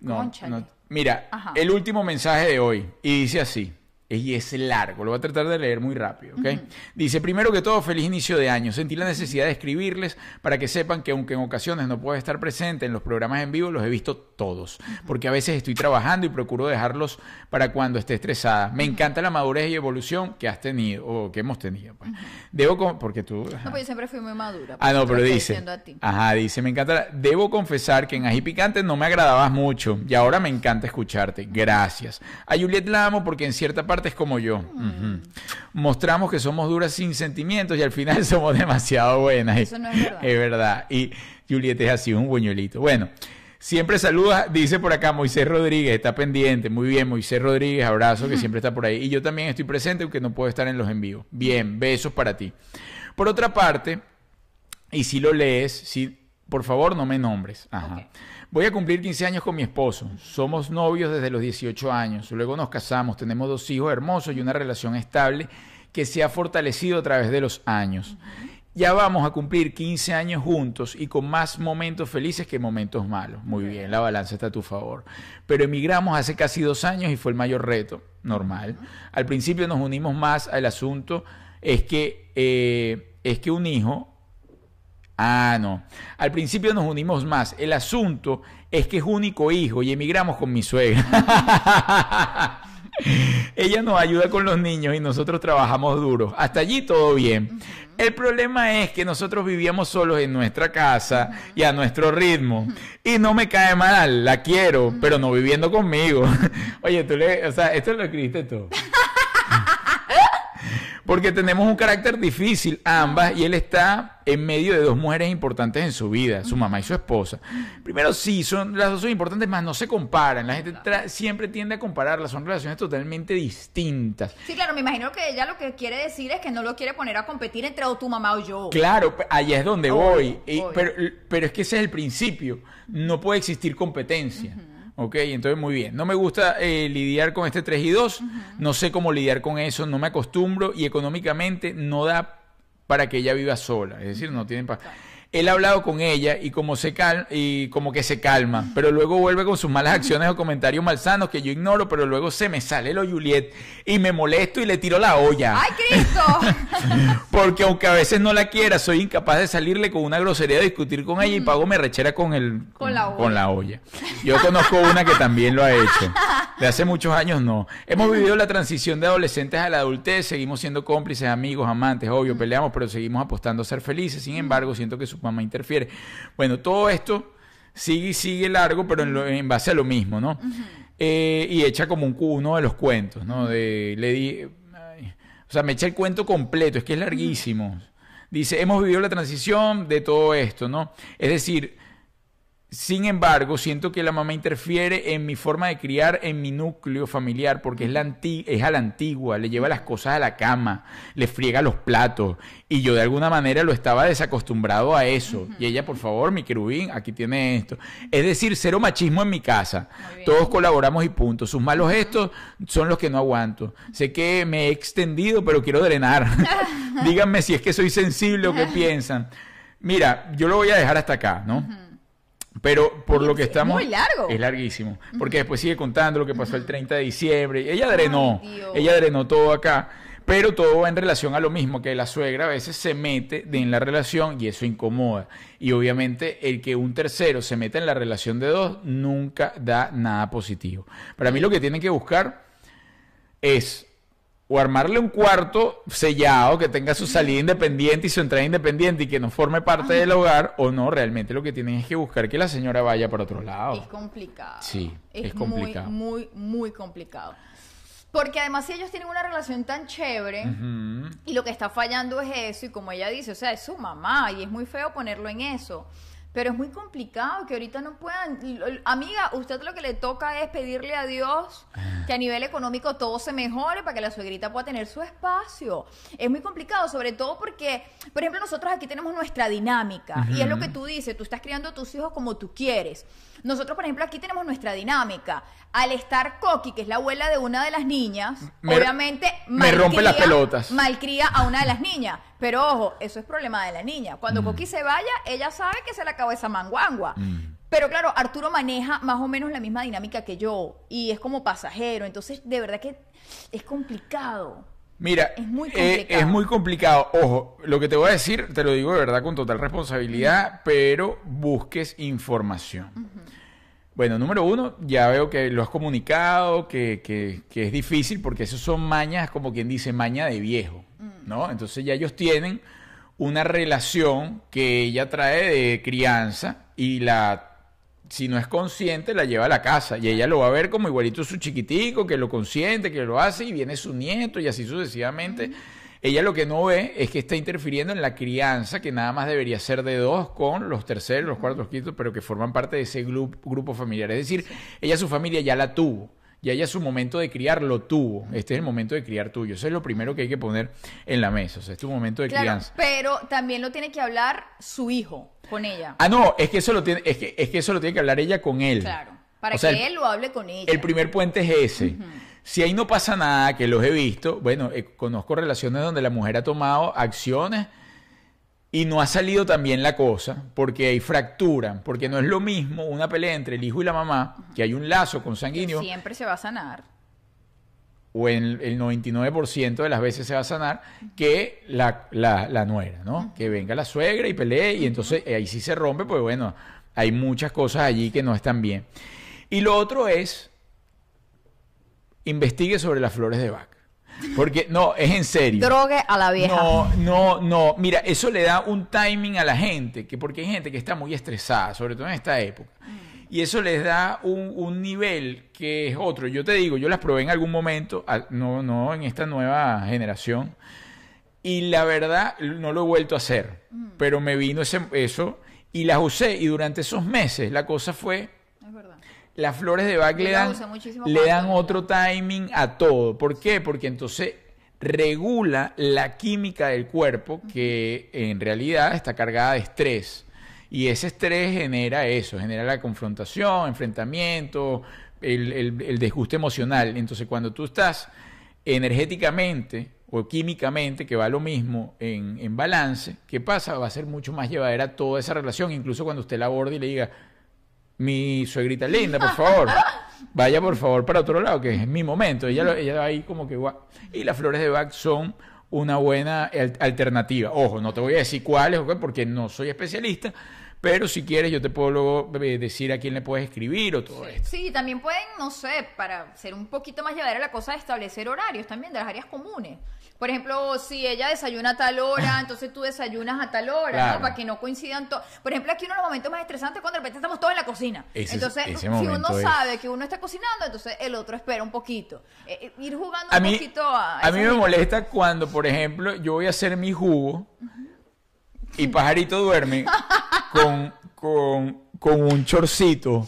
No, Cónchale. no. Mira, Ajá. el último mensaje de hoy. Y dice así. Y es largo, lo voy a tratar de leer muy rápido, ¿ok? Dice, primero que todo, feliz inicio de año. Sentí la necesidad de escribirles para que sepan que aunque en ocasiones no puedo estar presente en los programas en vivo, los he visto todos. Porque a veces estoy trabajando y procuro dejarlos para cuando esté estresada. Me encanta la madurez y evolución que has tenido, o que hemos tenido. Pues. Debo, con- porque tú... ajá. No, pues yo siempre fui muy madura. Ah, no, por pero dice. diciendo a ti. Ajá, dice, me encanta. la- Debo confesar que en Ají Picante no me agradabas mucho y ahora me encanta escucharte. Gracias. A Juliet la amo porque en cierta parte es como yo. Mostramos que somos duras sin sentimientos y al final somos demasiado buenas. Eso no es verdad. Es verdad. Y Juliet es así, un buñuelito. Bueno. Siempre saluda, dice por acá Moisés Rodríguez, está pendiente. Muy bien, Moisés Rodríguez, abrazo que siempre está por ahí. Y yo también estoy presente, aunque no puedo estar en los envíos. Bien, besos para ti. Por otra parte, y si lo lees, si, por favor no me nombres. Ajá. Voy a cumplir 15 años con mi esposo. Somos novios desde los 18 años. Luego nos casamos, tenemos dos hijos hermosos y una relación estable que se ha fortalecido a través de los años. ya vamos a cumplir 15 años juntos y con más momentos felices que momentos malos. Muy bien, la balanza está a tu favor. Pero emigramos hace casi dos años y fue el mayor reto, normal. Al principio nos unimos más al asunto, es que, eh, es que un hijo... Ah, no. Al principio nos unimos más. El asunto es que es único hijo y emigramos con mi suegra. Ella nos ayuda con los niños y nosotros trabajamos duro. Hasta allí todo bien. El problema es que nosotros vivíamos solos en nuestra casa y a nuestro ritmo. Y no me cae mal, la quiero, pero no viviendo conmigo. Oye, tú le, o sea, esto lo escribiste tú. Porque tenemos un carácter difícil ambas y él está en medio de dos mujeres importantes en su vida, su mamá y su esposa. Primero sí, son las dos son importantes, más no se comparan. La gente tra- siempre tiende a compararlas, son relaciones totalmente distintas. Sí, claro, me imagino que ella lo que quiere decir es que no lo quiere poner a competir entre o tu mamá o yo. Claro, allá es donde voy. Y- obvio. pero, pero es que ese es el principio. No puede existir competencia. Ok, entonces muy bien. No me gusta eh, lidiar con este 3 y 2. No sé cómo lidiar con eso. No me acostumbro y económicamente no da para que ella viva sola. Es decir, no tienen para... Él ha hablado con ella y como, se cal y como que se calma, pero luego vuelve con sus malas acciones o comentarios malsanos que yo ignoro, pero luego se me sale lo Juliet y me molesto y le tiro la olla. ¡Ay, Cristo! Porque aunque a veces no la quiera, soy incapaz de salirle con una grosería, de discutir con ella y pago me rechera con el Con la olla. con la olla. Yo conozco una que también lo ha hecho. De hace muchos años no. Hemos vivido la transición de adolescentes a la adultez, seguimos siendo cómplices, amigos, amantes, obvio, peleamos, pero seguimos apostando a ser felices. Sin embargo, siento que su mamá interfiere. Bueno, todo esto sigue y sigue largo, pero en, lo- en base a lo mismo, ¿no? Eh, y echa como un uno de los cuentos, ¿no? De, le di, ay, o sea, me echa el cuento completo, es que es larguísimo. Dice, hemos vivido la transición de todo esto, ¿no? Es decir, sin embargo, siento que la mamá interfiere en mi forma de criar, en mi núcleo familiar, porque es, la anti- es a la antigua, le lleva las cosas a la cama, le friega los platos, y yo de alguna manera lo estaba desacostumbrado a eso. Y ella, por favor, mi querubín, aquí tiene esto. Es decir, cero machismo en mi casa. Todos colaboramos y punto. Sus malos gestos son los que no aguanto. Sé que me he extendido, pero quiero drenar. Díganme si es que soy sensible o qué piensan. Mira, yo lo voy a dejar hasta acá, ¿no? Pero por lo que Es estamos... muy largo. Es larguísimo. Porque después sigue contando lo que pasó el 30 de diciembre. Ella drenó. Ay, ella drenó todo acá. Pero todo va en relación a lo mismo, que la suegra a veces se mete en la relación y eso incomoda. Y obviamente el que un tercero se meta en la relación de dos nunca da nada positivo. Para mí lo que tienen que buscar es o armarle un cuarto sellado que tenga su salida independiente y su entrada independiente y que no forme parte del hogar o no, realmente lo que tienen es que buscar que la señora vaya para otro lado. Es complicado. Sí, es muy, complicado. Muy, muy complicado. Porque además si ellos tienen una relación tan chévere y lo que está fallando es eso y como ella dice, o sea, es su mamá y es muy feo ponerlo en eso. Pero es muy complicado que ahorita no puedan. Amiga, usted lo que le toca es pedirle a Dios que a nivel económico todo se mejore para que la suegrita pueda tener su espacio. Es muy complicado, sobre todo porque, por ejemplo, nosotros aquí tenemos nuestra dinámica y es lo que tú dices, tú estás criando a tus hijos como tú quieres. Nosotros, por ejemplo, aquí tenemos nuestra dinámica. Al estar Coqui, que es la abuela de una de las niñas, Me- obviamente me rompe las malcría- pelotas. malcría a una de las niñas. Pero ojo, eso es problema de la niña. Cuando Mm. Coqui se vaya, ella sabe que se le acabó esa manguangua. Pero claro, Arturo maneja más o menos la misma dinámica que yo y es como pasajero. Entonces, de verdad que es complicado. Mira, Es muy eh, complicado. es muy complicado. Ojo, lo que te voy a decir, te lo digo de verdad con total responsabilidad, pero busques información. Bueno, número uno, ya veo que lo has comunicado, que, que- que es difícil, porque eso son mañas, como quien dice, maña de viejo, ¿no? Entonces ya ellos tienen una relación que ella trae de crianza y la si no es consciente, la lleva a la casa y ella lo va a ver como igualito su chiquitico, que lo consiente, que lo hace y viene su nieto y así sucesivamente. Ella lo que no ve es que está interfiriendo en la crianza, que nada más debería ser de dos con los terceros, los cuartos, los quintos, pero que forman parte de ese glu- grupo familiar. Es decir, ella su familia ya la tuvo. Ya ella su momento de criar lo tuvo. Este es el momento de criar tuyo. Eso es lo primero que hay que poner en la mesa. O sea, es tu momento de Claro, crianza. pero también lo tiene que hablar su hijo con ella. Ah, no, es que eso lo tiene, es que, es que eso lo tiene que hablar ella con él. Claro, para O sea, que él lo hable con ella. El primer puente es ese. Si ahí no pasa nada, que los he visto, bueno, eh, conozco relaciones donde la mujer ha tomado acciones Y no ha salido también la cosa, porque hay fractura, porque no es lo mismo una pelea entre el hijo y la mamá, que hay un lazo consanguíneo, Siempre se va a sanar. o en el 99% de las veces se va a sanar, que la, la, la nuera, ¿no? Que venga la suegra y pelee, y entonces eh, ahí sí se rompe, pues bueno, hay muchas cosas allí que no están bien. Y lo otro es, investigue sobre las flores de Bach. Porque, no, es en serio. Drogue a la vieja. No, no, no. Mira, eso le da un timing a la gente, que porque hay gente que está muy estresada, sobre todo en esta época. Y eso les da un, un nivel que es otro. Yo te digo, yo las probé en algún momento, no, no en esta nueva generación. Y la verdad, no lo he vuelto a hacer. Pero me vino ese, eso y las usé. Y durante esos meses la cosa fue. Las flores de Bach le dan, le otro timing a todo. ¿Por qué? Porque entonces regula la química del cuerpo que en realidad está cargada de estrés. Y ese estrés genera eso, genera la confrontación, enfrentamiento, el, el- el desguste emocional. Entonces cuando tú estás energéticamente o químicamente, que va lo mismo en, en balance, ¿qué pasa? Va a ser mucho más llevadera toda esa relación, incluso cuando usted la aborde y le diga, mi suegrita linda, por favor, vaya por favor para otro lado, que es mi momento. Ella, ella ahí como que guau. Y las flores de Bach son una buena al- alternativa. Ojo, no te voy a decir cuáles, porque no soy especialista, pero si quieres yo te puedo luego eh, decir a quién le puedes escribir o todo esto. Sí, también pueden, no sé, para ser un poquito más llevadera la cosa de establecer horarios también de las áreas comunes. Por ejemplo, si ella desayuna a tal hora, entonces tú desayunas a tal hora, Claro. ¿no? Para que no coincidan todos. Por ejemplo, aquí uno de los momentos más estresantes es cuando de repente estamos todos en la cocina. Ese- entonces, ese si uno es- sabe que uno está cocinando, entonces el otro espera un poquito. Eh, eh, ir jugando A un mí, poquito a... a mí me molesta cuando, por ejemplo, yo voy a hacer mi jugo y Pajarito duerme con, con, con un chorcito,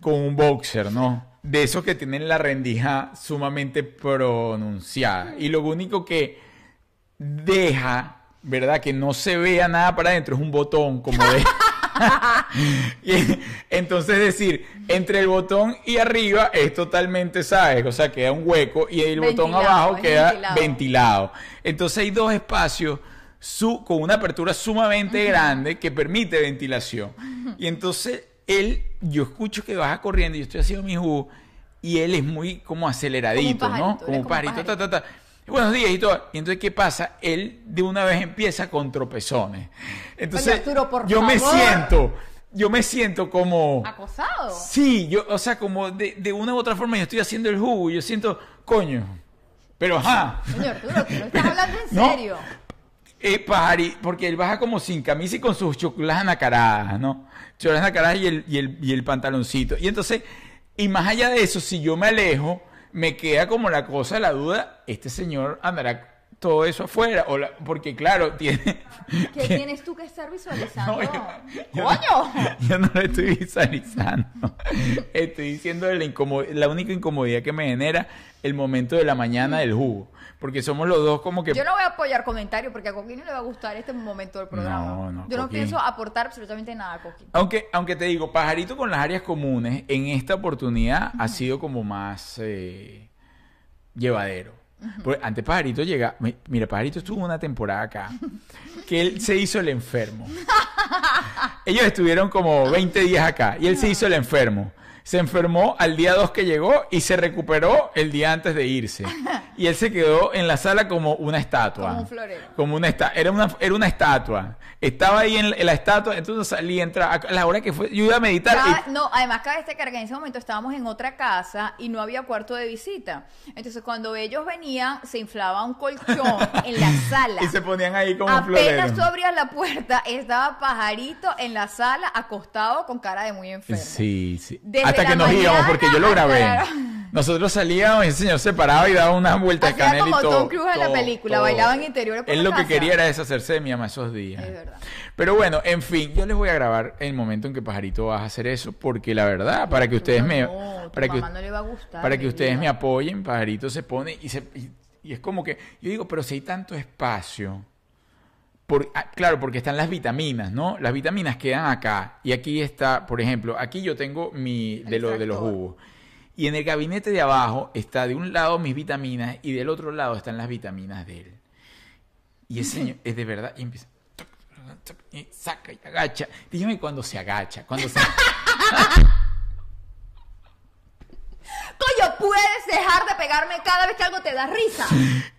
con un boxer, ¿no? De esos que tienen la rendija sumamente pronunciada. Y lo único que deja, ¿verdad? Que no se vea nada para adentro, es un botón como de... Y entonces decir, entre el botón y arriba es totalmente, ¿sabes? O sea, queda un hueco y el botón abajo queda ventilado. ventilado. Entonces hay dos espacios su- con una apertura sumamente grande que permite ventilación. Y entonces él, yo escucho que baja corriendo, yo estoy haciendo mi jugo y él es muy como aceleradito, Como un ¿no? pajarito, Como un un pajarito, ta, ta, ta. Buenos días y todo. Y entonces, ¿qué pasa? Él de una vez empieza con tropezones. Entonces, Arturo, por yo me favor. siento, yo me siento como... Acosado. Sí, yo, o sea, como de, de una u otra forma yo estoy haciendo el jugo y yo siento, coño, pero ajá. Señor Arturo, tú no estás hablando en No. Porque él baja como sin camisa y con sus chocolas anacaradas, ¿no? Chocolas anacaradas y el, y, el, y el pantaloncito. Y entonces, y más allá de eso, si yo me alejo, me queda como la cosa, la duda, este señor andará todo eso afuera, o la- porque claro, tiene... ¿Qué tienes tú que estar visualizando? No, yo- yo ¡Coño! No, yo no lo estoy visualizando. Estoy diciendo la, la única incomodidad que me genera el momento de la mañana del jugo. Porque somos los dos como que... Yo no voy a apoyar comentarios porque a Coquín no le va a gustar este momento del programa. No, no, Yo no Coquín. pienso aportar absolutamente nada a Coquín. Aunque, aunque te digo, Pajarito con las áreas comunes, en esta oportunidad ha sido como más eh, llevadero. Porque antes Pajarito llega, mi- mira, Pajarito estuvo una temporada acá, que él se hizo el enfermo. Ellos estuvieron como 20 días acá y él se hizo el enfermo. Se enfermó al día 2 que llegó y se recuperó el día antes de irse. Y él se quedó en la sala como una estatua. Como un florero. Como una esta- era una era una estatua. Estaba ahí en, en la estatua, entonces salí, entra a la hora que fue, yo iba a meditar Cada- y no, además cabe destacar que en ese momento estábamos en otra casa y no había cuarto de visita. Entonces cuando ellos venían se inflaba un colchón en la sala. y se ponían ahí como un Apenas florero. tú abrías la puerta, estaba pajarito en la sala, acostado con cara de muy enfermo. Sí, sí. Desde Hasta que nos íbamos, porque yo lo grabé. Nosotros salíamos y ese señor se paraba y daba unas vueltas Hacía canela y como todo. Tom Cruise en la película, todo. bailaba en interiores por Él lo que casa. quería era deshacerse de mi ama esos días. Es verdad. Pero bueno, en fin, yo les voy a grabar el momento en que Pajarito vas a hacer eso, porque la verdad, para que ustedes me... No, tu para que, mamá no le va a gustar. para que ustedes vida. me apoyen, Pajarito se pone y, se, y, y es como que, yo digo, pero si hay tanto espacio, por, ah, claro, porque están las vitaminas, ¿no? Las vitaminas quedan acá y aquí está, por ejemplo, aquí yo tengo mi de, lo, de los jugos. Y en el gabinete de abajo está de un lado mis vitaminas y del otro lado están las vitaminas de él. Y ese señor es de verdad y empieza y saca y agacha. Dígame cuando se agacha, cuando se... Coño, puedes dejar de pegarme cada vez que algo te da risa.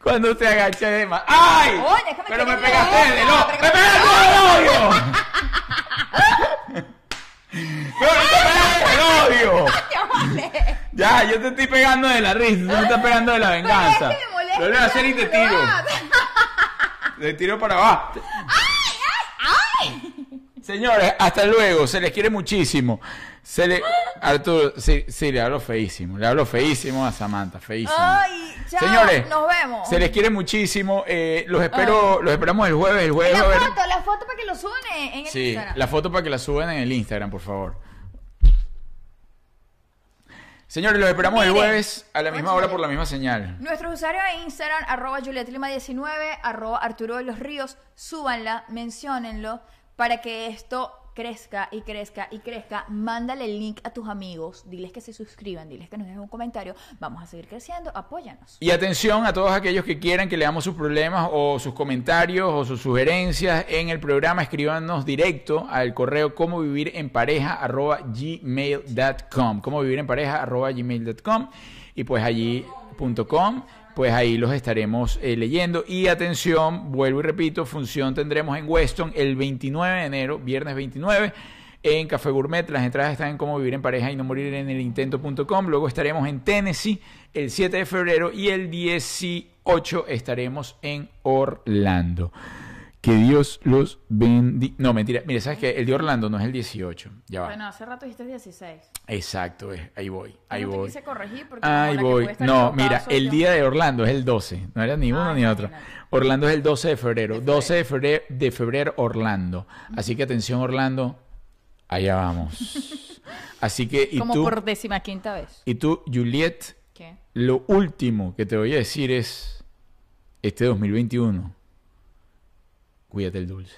cuando se agacha de más. ¡Ay! Oye, es que me pero me pegaste lo... otra, ¡Me pegaste me del odio! ¡Pero me pegaste del odio! Ya yo te estoy pegando de la risa, tú me estás pegando de la venganza. es que me molesta. Lo voy a hacer y te tiro. Te tiro para abajo. Señores, hasta luego. Se les quiere muchísimo. Se le... Arturo, sí, sí, le hablo feísimo. Le hablo feísimo a Samantha, feísimo. Ay, chao. Señores, nos vemos. Se les quiere muchísimo. eh, los espero, los esperamos el jueves. El jueves La va foto, la foto para que lo suban en el Sí, Instagram. la foto para que la suban en el Instagram, por favor. Señores, los esperamos el jueves a la misma hora por la misma señal. Nuestros usuarios de Instagram, arroba JulietLima19, arroba Arturo de los Ríos, súbanla, menciónenlo para que esto crezca y crezca y crezca. Mándale el link a tus amigos, diles que se suscriban, diles que nos dejen un comentario. Vamos a seguir creciendo, apóyanos. Y atención a todos aquellos que quieran que leamos sus problemas o sus comentarios o sus sugerencias en el programa, escríbanos directo al correo como vivir en pareja arroba gmail.com. Como vivir en pareja arroba gmail.com y pues allí punto com, pues ahí los estaremos eh, leyendo. Y atención, vuelvo y repito, función tendremos en Weston el 29 de enero, viernes 29 en Café Gourmet. Las entradas están en cómo vivir en pareja y no morir en el intento.com. Luego estaremos en Tennessee el 7 de febrero y el 18 estaremos en Orlando. Que Dios los bendiga. No, mentira. Mire, ¿sabes qué? El de Orlando no es el 18. Ya va. Bueno, hace rato dijiste 16. Exacto, es. ahí voy. Ahí no te voy. quise corregir porque Ahí voy. No, mira, el día de Orlando es el 12. No era ni uno ni otro. Orlando es el 12 de febrero. De febrero. 12 de febrero, de febrero, Orlando. Así que atención, Orlando. Allá vamos. Así que, y Como tú, por décima quinta vez. y tú, Juliet, ¿Qué? lo último que te voy a decir es: este 2021, cuídate el dulce.